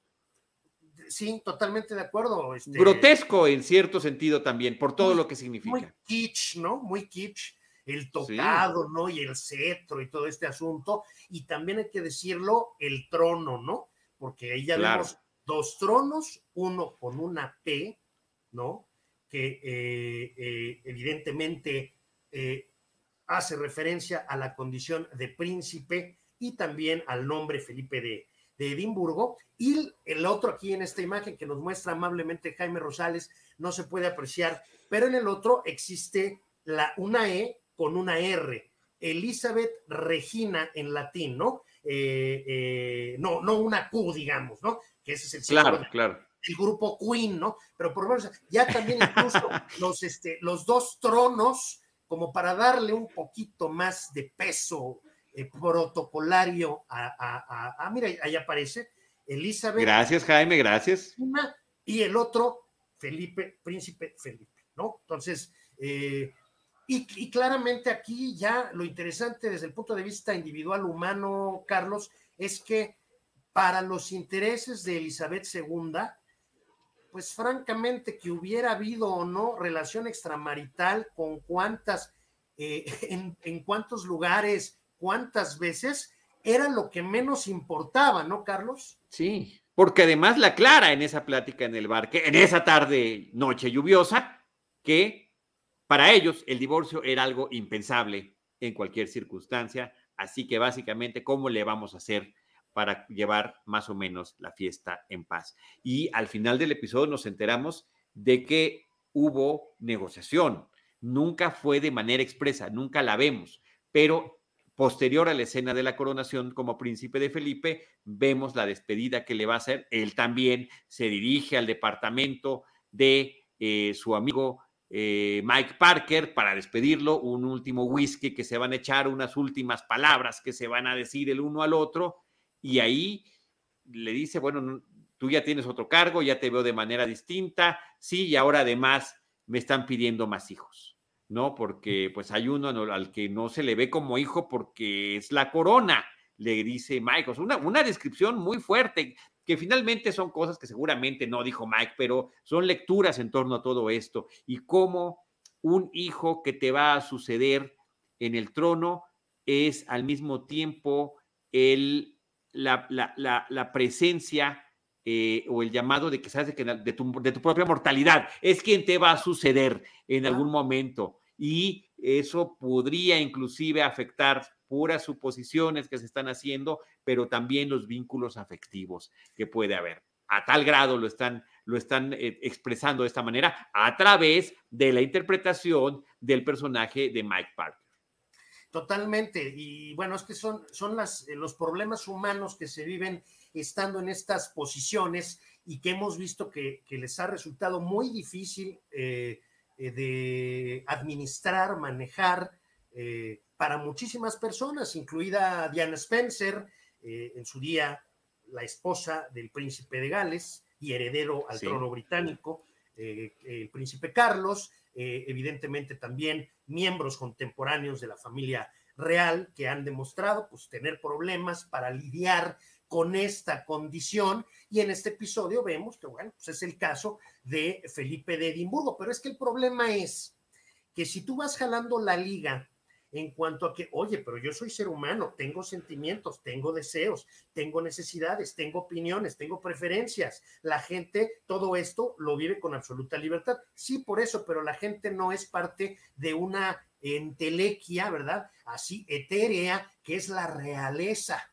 sí, totalmente de acuerdo. Este, Grotesco en cierto sentido también, por todo lo que significa. Muy kitsch, ¿no? Muy kitsch. El tocado, ¿no? Y el cetro y todo este asunto. Y también hay que decirlo, el trono, ¿no? Porque ahí ya vemos dos tronos, uno con una P, ¿no? Que eh, eh, evidentemente eh, hace referencia a la condición de príncipe y también al nombre Felipe de, de Edimburgo. Y el otro aquí en esta imagen que nos muestra amablemente Jaime Rosales no se puede apreciar, pero en el otro existe la, una E con una R. Elizabeth Regina en latín, ¿no? Eh, eh, no, no una Q, digamos, ¿no? Que ese es el claro, claro. el grupo Queen, ¿no? Pero por lo menos ya también incluso <laughs> los, este, los dos tronos, como para darle un poquito más de peso eh, protocolario a, a, mira, ahí aparece Elizabeth. Gracias, Jaime, gracias. y el otro, Felipe, príncipe Felipe, ¿no? Entonces, eh, y, claramente aquí ya lo interesante desde el punto de vista individual humano, Carlos, es que para los intereses de Elizabeth II, pues francamente que hubiera habido o no relación extramarital con cuántas, eh, <laughs> en, en cuántos lugares, cuántas veces, era lo que menos importaba, ¿no, Carlos? Sí, porque además la clara en esa plática en el bar, que en esa tarde, noche lluviosa, que para ellos el divorcio era algo impensable en cualquier circunstancia, así que básicamente, ¿cómo le vamos a hacer para llevar más o menos la fiesta en paz? Y al final del episodio nos enteramos de que hubo negociación, nunca fue de manera expresa, nunca la vemos, pero Posterior a la escena de la coronación como príncipe de Felipe, vemos la despedida que le va a hacer. Él también se dirige al departamento de eh, su amigo eh, Mike Parker para despedirlo, un último whisky que se van a echar, unas últimas palabras que se van a decir el uno al otro, y ahí le dice, bueno, tú ya tienes otro cargo, ya te veo de manera distinta, sí, y ahora además me están pidiendo más hijos. ¿no? Porque pues hay uno al que no se le ve como hijo porque es la corona, le dice Mike. una, una descripción muy fuerte, que finalmente son cosas que seguramente no dijo Mike, pero son lecturas en torno a todo esto y cómo un hijo que te va a suceder en el trono es al mismo tiempo el, la, la, presencia eh, o el llamado de que sabes de, de, tu, de, tu, propia mortalidad, es quien te va a suceder en algún momento. Y eso podría inclusive afectar puras suposiciones que se están haciendo, pero también los vínculos afectivos que puede haber. A tal grado lo están, lo están eh, expresando de esta manera a través de la interpretación del personaje de Mike Parker. Totalmente. Y bueno, es que son, son las, eh, los problemas humanos que se viven estando en estas posiciones y que hemos visto que, les ha resultado muy difícil eh, de administrar, manejar para muchísimas personas, incluida Diana Spencer, eh, en su día la esposa del príncipe de Gales y heredero al trono británico, el príncipe Carlos, evidentemente también miembros contemporáneos de la familia real que han demostrado pues, tener problemas para lidiar con esta condición. Y en este episodio vemos que, bueno, pues es el caso de Felipe de Edimburgo. Pero es que el problema es que si tú vas jalando la liga en cuanto a que, oye, pero yo soy ser humano, tengo sentimientos, tengo deseos, tengo necesidades, tengo opiniones, tengo preferencias. La gente, todo esto lo vive con absoluta libertad. Sí, por eso, pero la gente no es parte de una entelequia, ¿verdad? Así etérea, que es la realeza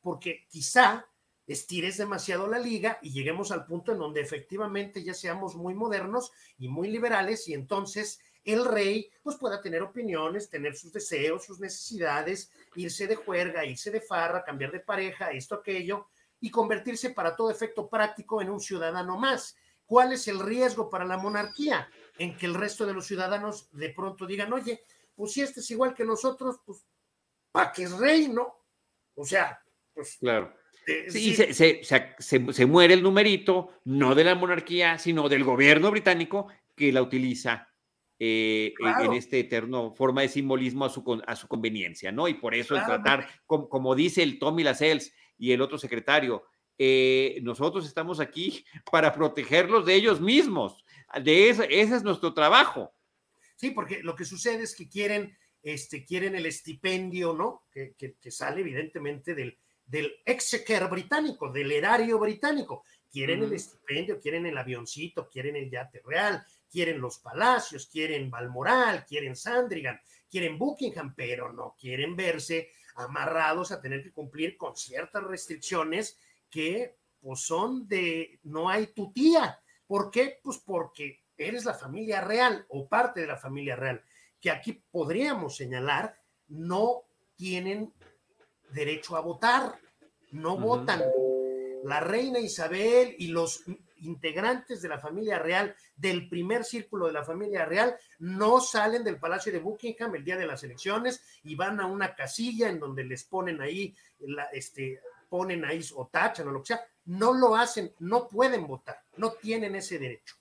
porque quizá estires demasiado la liga y lleguemos al punto en donde efectivamente ya seamos muy modernos y muy liberales y entonces el rey pues pueda tener opiniones, tener sus deseos, sus necesidades, irse de juerga, irse de farra, cambiar de pareja, esto, aquello, y convertirse para todo efecto práctico en un ciudadano más. ¿Cuál es el riesgo para la monarquía? En que el resto de los ciudadanos de pronto digan, oye, pues si este es igual que nosotros, pues, ¿para qué es rey, no? O sea, pues, claro. sí, Se, muere el numerito, no de la monarquía, sino del gobierno británico que la utiliza eh, en este eterno forma de simbolismo a su, a su conveniencia, ¿no? Y por eso el tratar, como, dice el Tommy Lascelles y el otro secretario, eh, nosotros estamos aquí <laughs> para protegerlos de ellos mismos. De ese, ese es nuestro trabajo. Sí, porque lo que sucede es que quieren, este, quieren el estipendio, ¿no? Que, que, que sale evidentemente del, del exchequer británico, del erario británico. Quieren el estipendio, quieren el avioncito, quieren el yate real, quieren los palacios, quieren Balmoral, quieren Sandringham, quieren Buckingham, pero no quieren verse amarrados a tener que cumplir con ciertas restricciones que pues son de no hay tu tía. ¿Por qué? Pues porque eres la familia real o parte de la familia real, que aquí podríamos señalar no tienen derecho a votar, no uh -huh. votan. La reina Isabel y los integrantes de la familia real, del primer círculo de la familia real, no salen del Palacio de Buckingham el día de las elecciones y van a una casilla en donde les ponen ahí, este, ponen ahí o tachan o lo que sea. No lo hacen, no pueden votar, no tienen ese derecho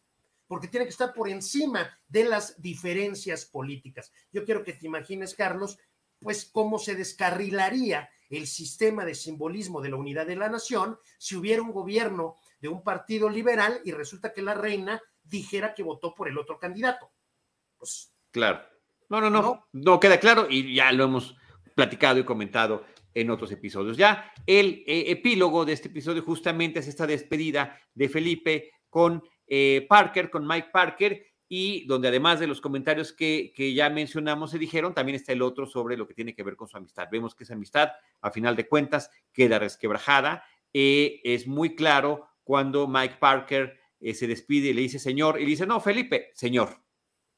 porque tiene que estar por encima de las diferencias políticas. Yo quiero que te imagines, Carlos, pues cómo se descarrilaría el sistema de simbolismo de la unidad de la nación si hubiera un gobierno de un partido liberal y resulta que la reina dijera que votó por el otro candidato. Pues, claro. No, no, no, no, no queda claro y ya lo hemos platicado y comentado en otros episodios. Ya el eh, epílogo de este episodio justamente es esta despedida de Felipe con eh, Parker, con Mike Parker, y donde además de los comentarios que, que, ya mencionamos se dijeron, también está el otro sobre lo que tiene que ver con su amistad. Vemos que esa amistad, a final de cuentas, queda resquebrajada. Eh, es muy claro cuando Mike Parker eh, se despide y le dice señor, y le dice, no, Felipe, señor,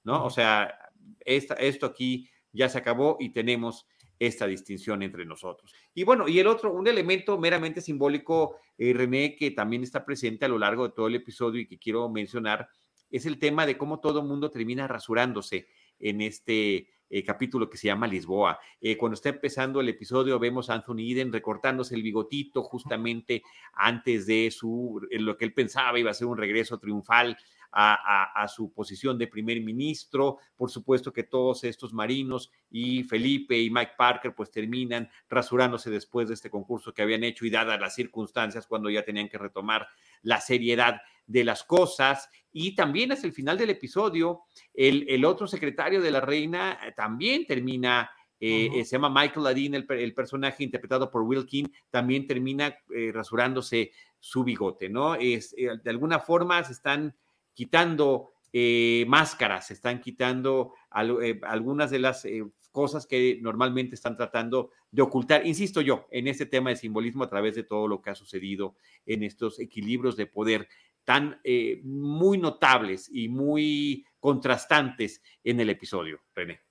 ¿no? O sea, esta, esto aquí ya se acabó y tenemos esta distinción entre nosotros. Y bueno, y el otro, un elemento meramente simbólico, eh, René, que también está presente a lo largo de todo el episodio y que quiero mencionar, es el tema de cómo todo el mundo termina rasurándose en este eh, capítulo que se llama Lisboa. Eh, cuando está empezando el episodio, vemos a Anthony Eden recortándose el bigotito justamente antes de su, en lo que él pensaba iba a ser un regreso triunfal a, a, a, su posición de primer ministro. Por supuesto que todos estos marinos y Felipe y Mike Parker pues terminan rasurándose después de este concurso que habían hecho y dadas las circunstancias cuando ya tenían que retomar la seriedad de las cosas. Y también hasta el final del episodio, el, el otro secretario de la reina también termina eh, uh -huh. se llama Michael Ladin, el, el, personaje interpretado por Will King, también termina eh, rasurándose su bigote, ¿no? Es, eh, de alguna forma se están quitando eh, máscaras, se están quitando al, eh, algunas de las eh, cosas que normalmente están tratando de ocultar, insisto yo, en este tema de simbolismo a través de todo lo que ha sucedido en estos equilibrios de poder tan eh, muy notables y muy contrastantes en el episodio, René.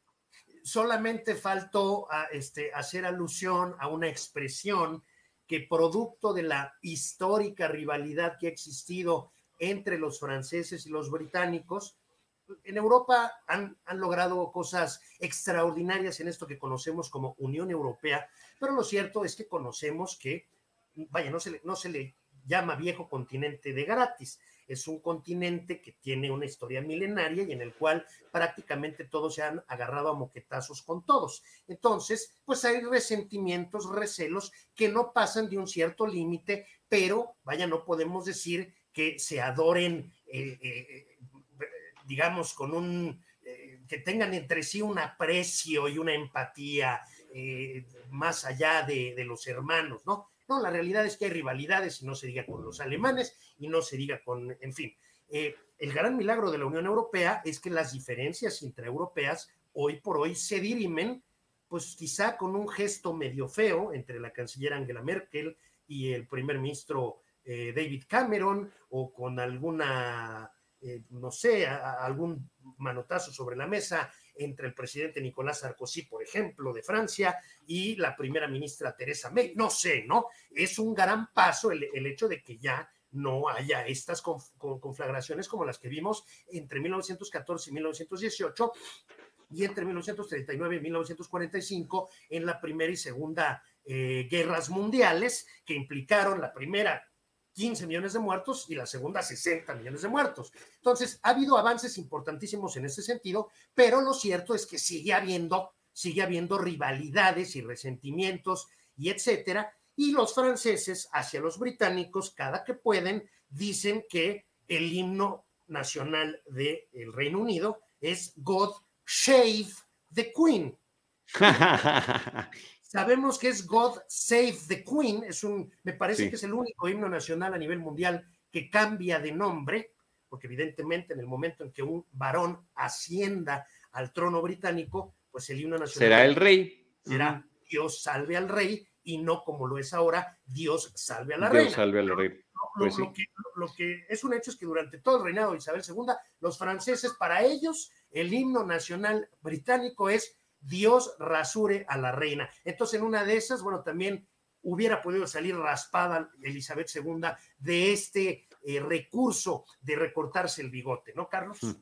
Solamente faltó a, este, hacer alusión a una expresión que producto de la histórica rivalidad que ha existido entre los franceses y los británicos. En Europa han, han, logrado cosas extraordinarias en esto que conocemos como Unión Europea, pero lo cierto es que conocemos que, vaya, no se no se le llama viejo continente de gratis, es un continente que tiene una historia milenaria y en el cual prácticamente todos se han agarrado a moquetazos con todos. Entonces, pues hay resentimientos, recelos que no pasan de un cierto límite, pero vaya, no podemos decir que se adoren, eh, eh, digamos, con un, eh, que tengan entre sí un aprecio y una empatía más allá de, de, los hermanos, ¿no? No, la realidad es que hay rivalidades y no se diga con los alemanes y no se diga con, en fin. el gran milagro de la Unión Europea es que las diferencias intraeuropeas hoy por hoy se dirimen, pues quizá con un gesto medio feo entre la canciller Angela Merkel y el primer ministro eh, David Cameron o con alguna, eh, no sé, algún manotazo sobre la mesa entre el presidente Nicolás Sarkozy, por ejemplo, de Francia, y la primera ministra Teresa May. No sé, ¿no? Es un gran paso el, hecho de que ya no haya estas conflagraciones como las que vimos entre 1914 y 1918 y entre 1939 y 1945 en la primera y segunda eh, guerras mundiales que implicaron la primera 15 millones de muertos y la segunda 60 millones de muertos. Entonces, ha habido avances importantísimos en ese sentido, pero lo cierto es que sigue habiendo, sigue habiendo rivalidades y resentimientos y etcétera. Y los franceses hacia los británicos, cada que pueden, dicen que el himno nacional del Reino Unido es God Save the Queen. <laughs> Sabemos que es God Save the Queen, es un, me parece que es el único himno nacional a nivel mundial que cambia de nombre, porque evidentemente en el momento en que un varón ascienda al trono británico, pues el himno nacional será el rey. Será Dios salve al rey y no como lo es ahora, Dios salve a la Dios reina. salve al rey. Pues lo, que, lo, que, es un hecho es que durante todo el reinado de Isabel II, los franceses, para ellos, el himno nacional británico es Dios rasure a la reina. Entonces, en una de esas, bueno, también hubiera podido salir raspada Elizabeth II de este eh, recurso de recortarse el bigote, ¿no, Carlos? Hmm.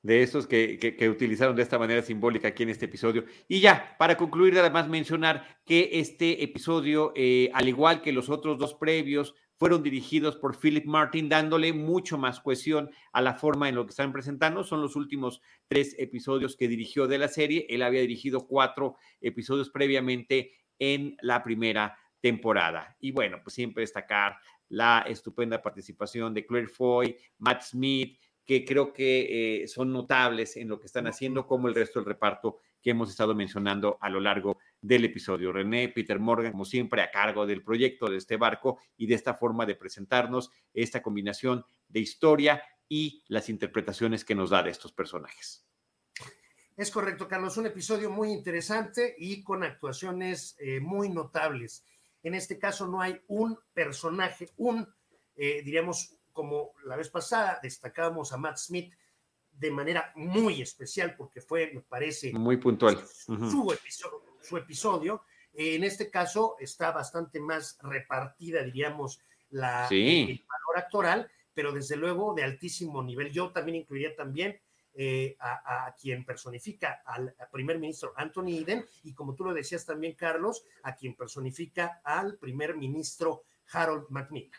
De estos que, que, utilizaron de esta manera simbólica aquí en este episodio. Y ya, para concluir, además mencionar que este episodio, eh, al igual que los otros dos previos, fueron dirigidos por Philip Martin, dándole mucho más cohesión a la forma en lo que están presentando. Son los últimos tres episodios que dirigió de la serie. Él había dirigido cuatro episodios previamente en la primera temporada. Y bueno, pues siempre destacar la estupenda participación de Claire Foy, Matt Smith, que creo que eh, son notables en lo que están haciendo, como el resto del reparto que hemos estado mencionando a lo largo del episodio. René, Peter Morgan, como siempre, a cargo del proyecto de este barco y de esta forma de presentarnos esta combinación de historia y las interpretaciones que nos da de estos personajes. Es correcto, Carlos, un episodio muy interesante y con actuaciones eh, muy notables. En este caso no hay un personaje, un, eh, diríamos, como la vez pasada, destacábamos a Matt Smith de manera muy especial porque fue, me parece, muy puntual. su, episodio, su episodio. en este caso está bastante más repartida, diríamos, la, el valor actoral, pero desde luego de altísimo nivel. Yo también incluiría también eh, a, quien personifica al, primer ministro Anthony Eden y como tú lo decías también, Carlos, a quien personifica al primer ministro Harold Macmillan.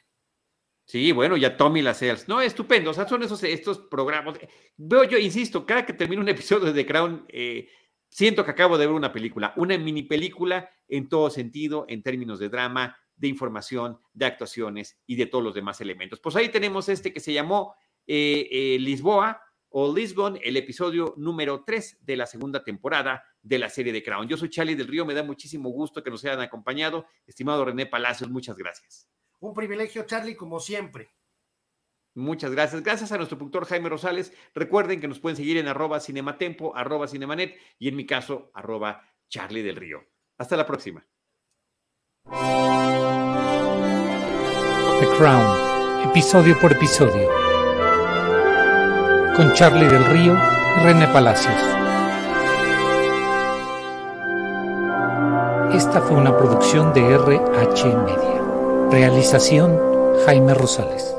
Sí, bueno, ya Tommy Lascelles. No, estupendo. O sea, son esos estos programas. Veo yo, insisto, cada que termino un episodio de The Crown, eh, siento que acabo de ver una película, una mini película en todo sentido, en términos de drama, de información, de actuaciones y de todos los demás elementos. Pues ahí tenemos este que se llamó eh, eh, Lisboa o Lisbon, el episodio número 3 de la segunda temporada de la serie de Crown. Yo soy Charlie del Río, me da muchísimo gusto que nos hayan acompañado. Estimado René Palacios, muchas gracias. Un privilegio, Charlie, como siempre. Muchas gracias. Gracias a nuestro productor Jaime Rosales. Recuerden que nos pueden seguir en arroba cinematempo, arroba cinemanet y en mi caso, arroba Charlie del Río. Hasta la próxima. The Crown, episodio por episodio. Con Charlie del Río y René Palacios. Esta fue una producción de RH Media. Realización Jaime Rosales.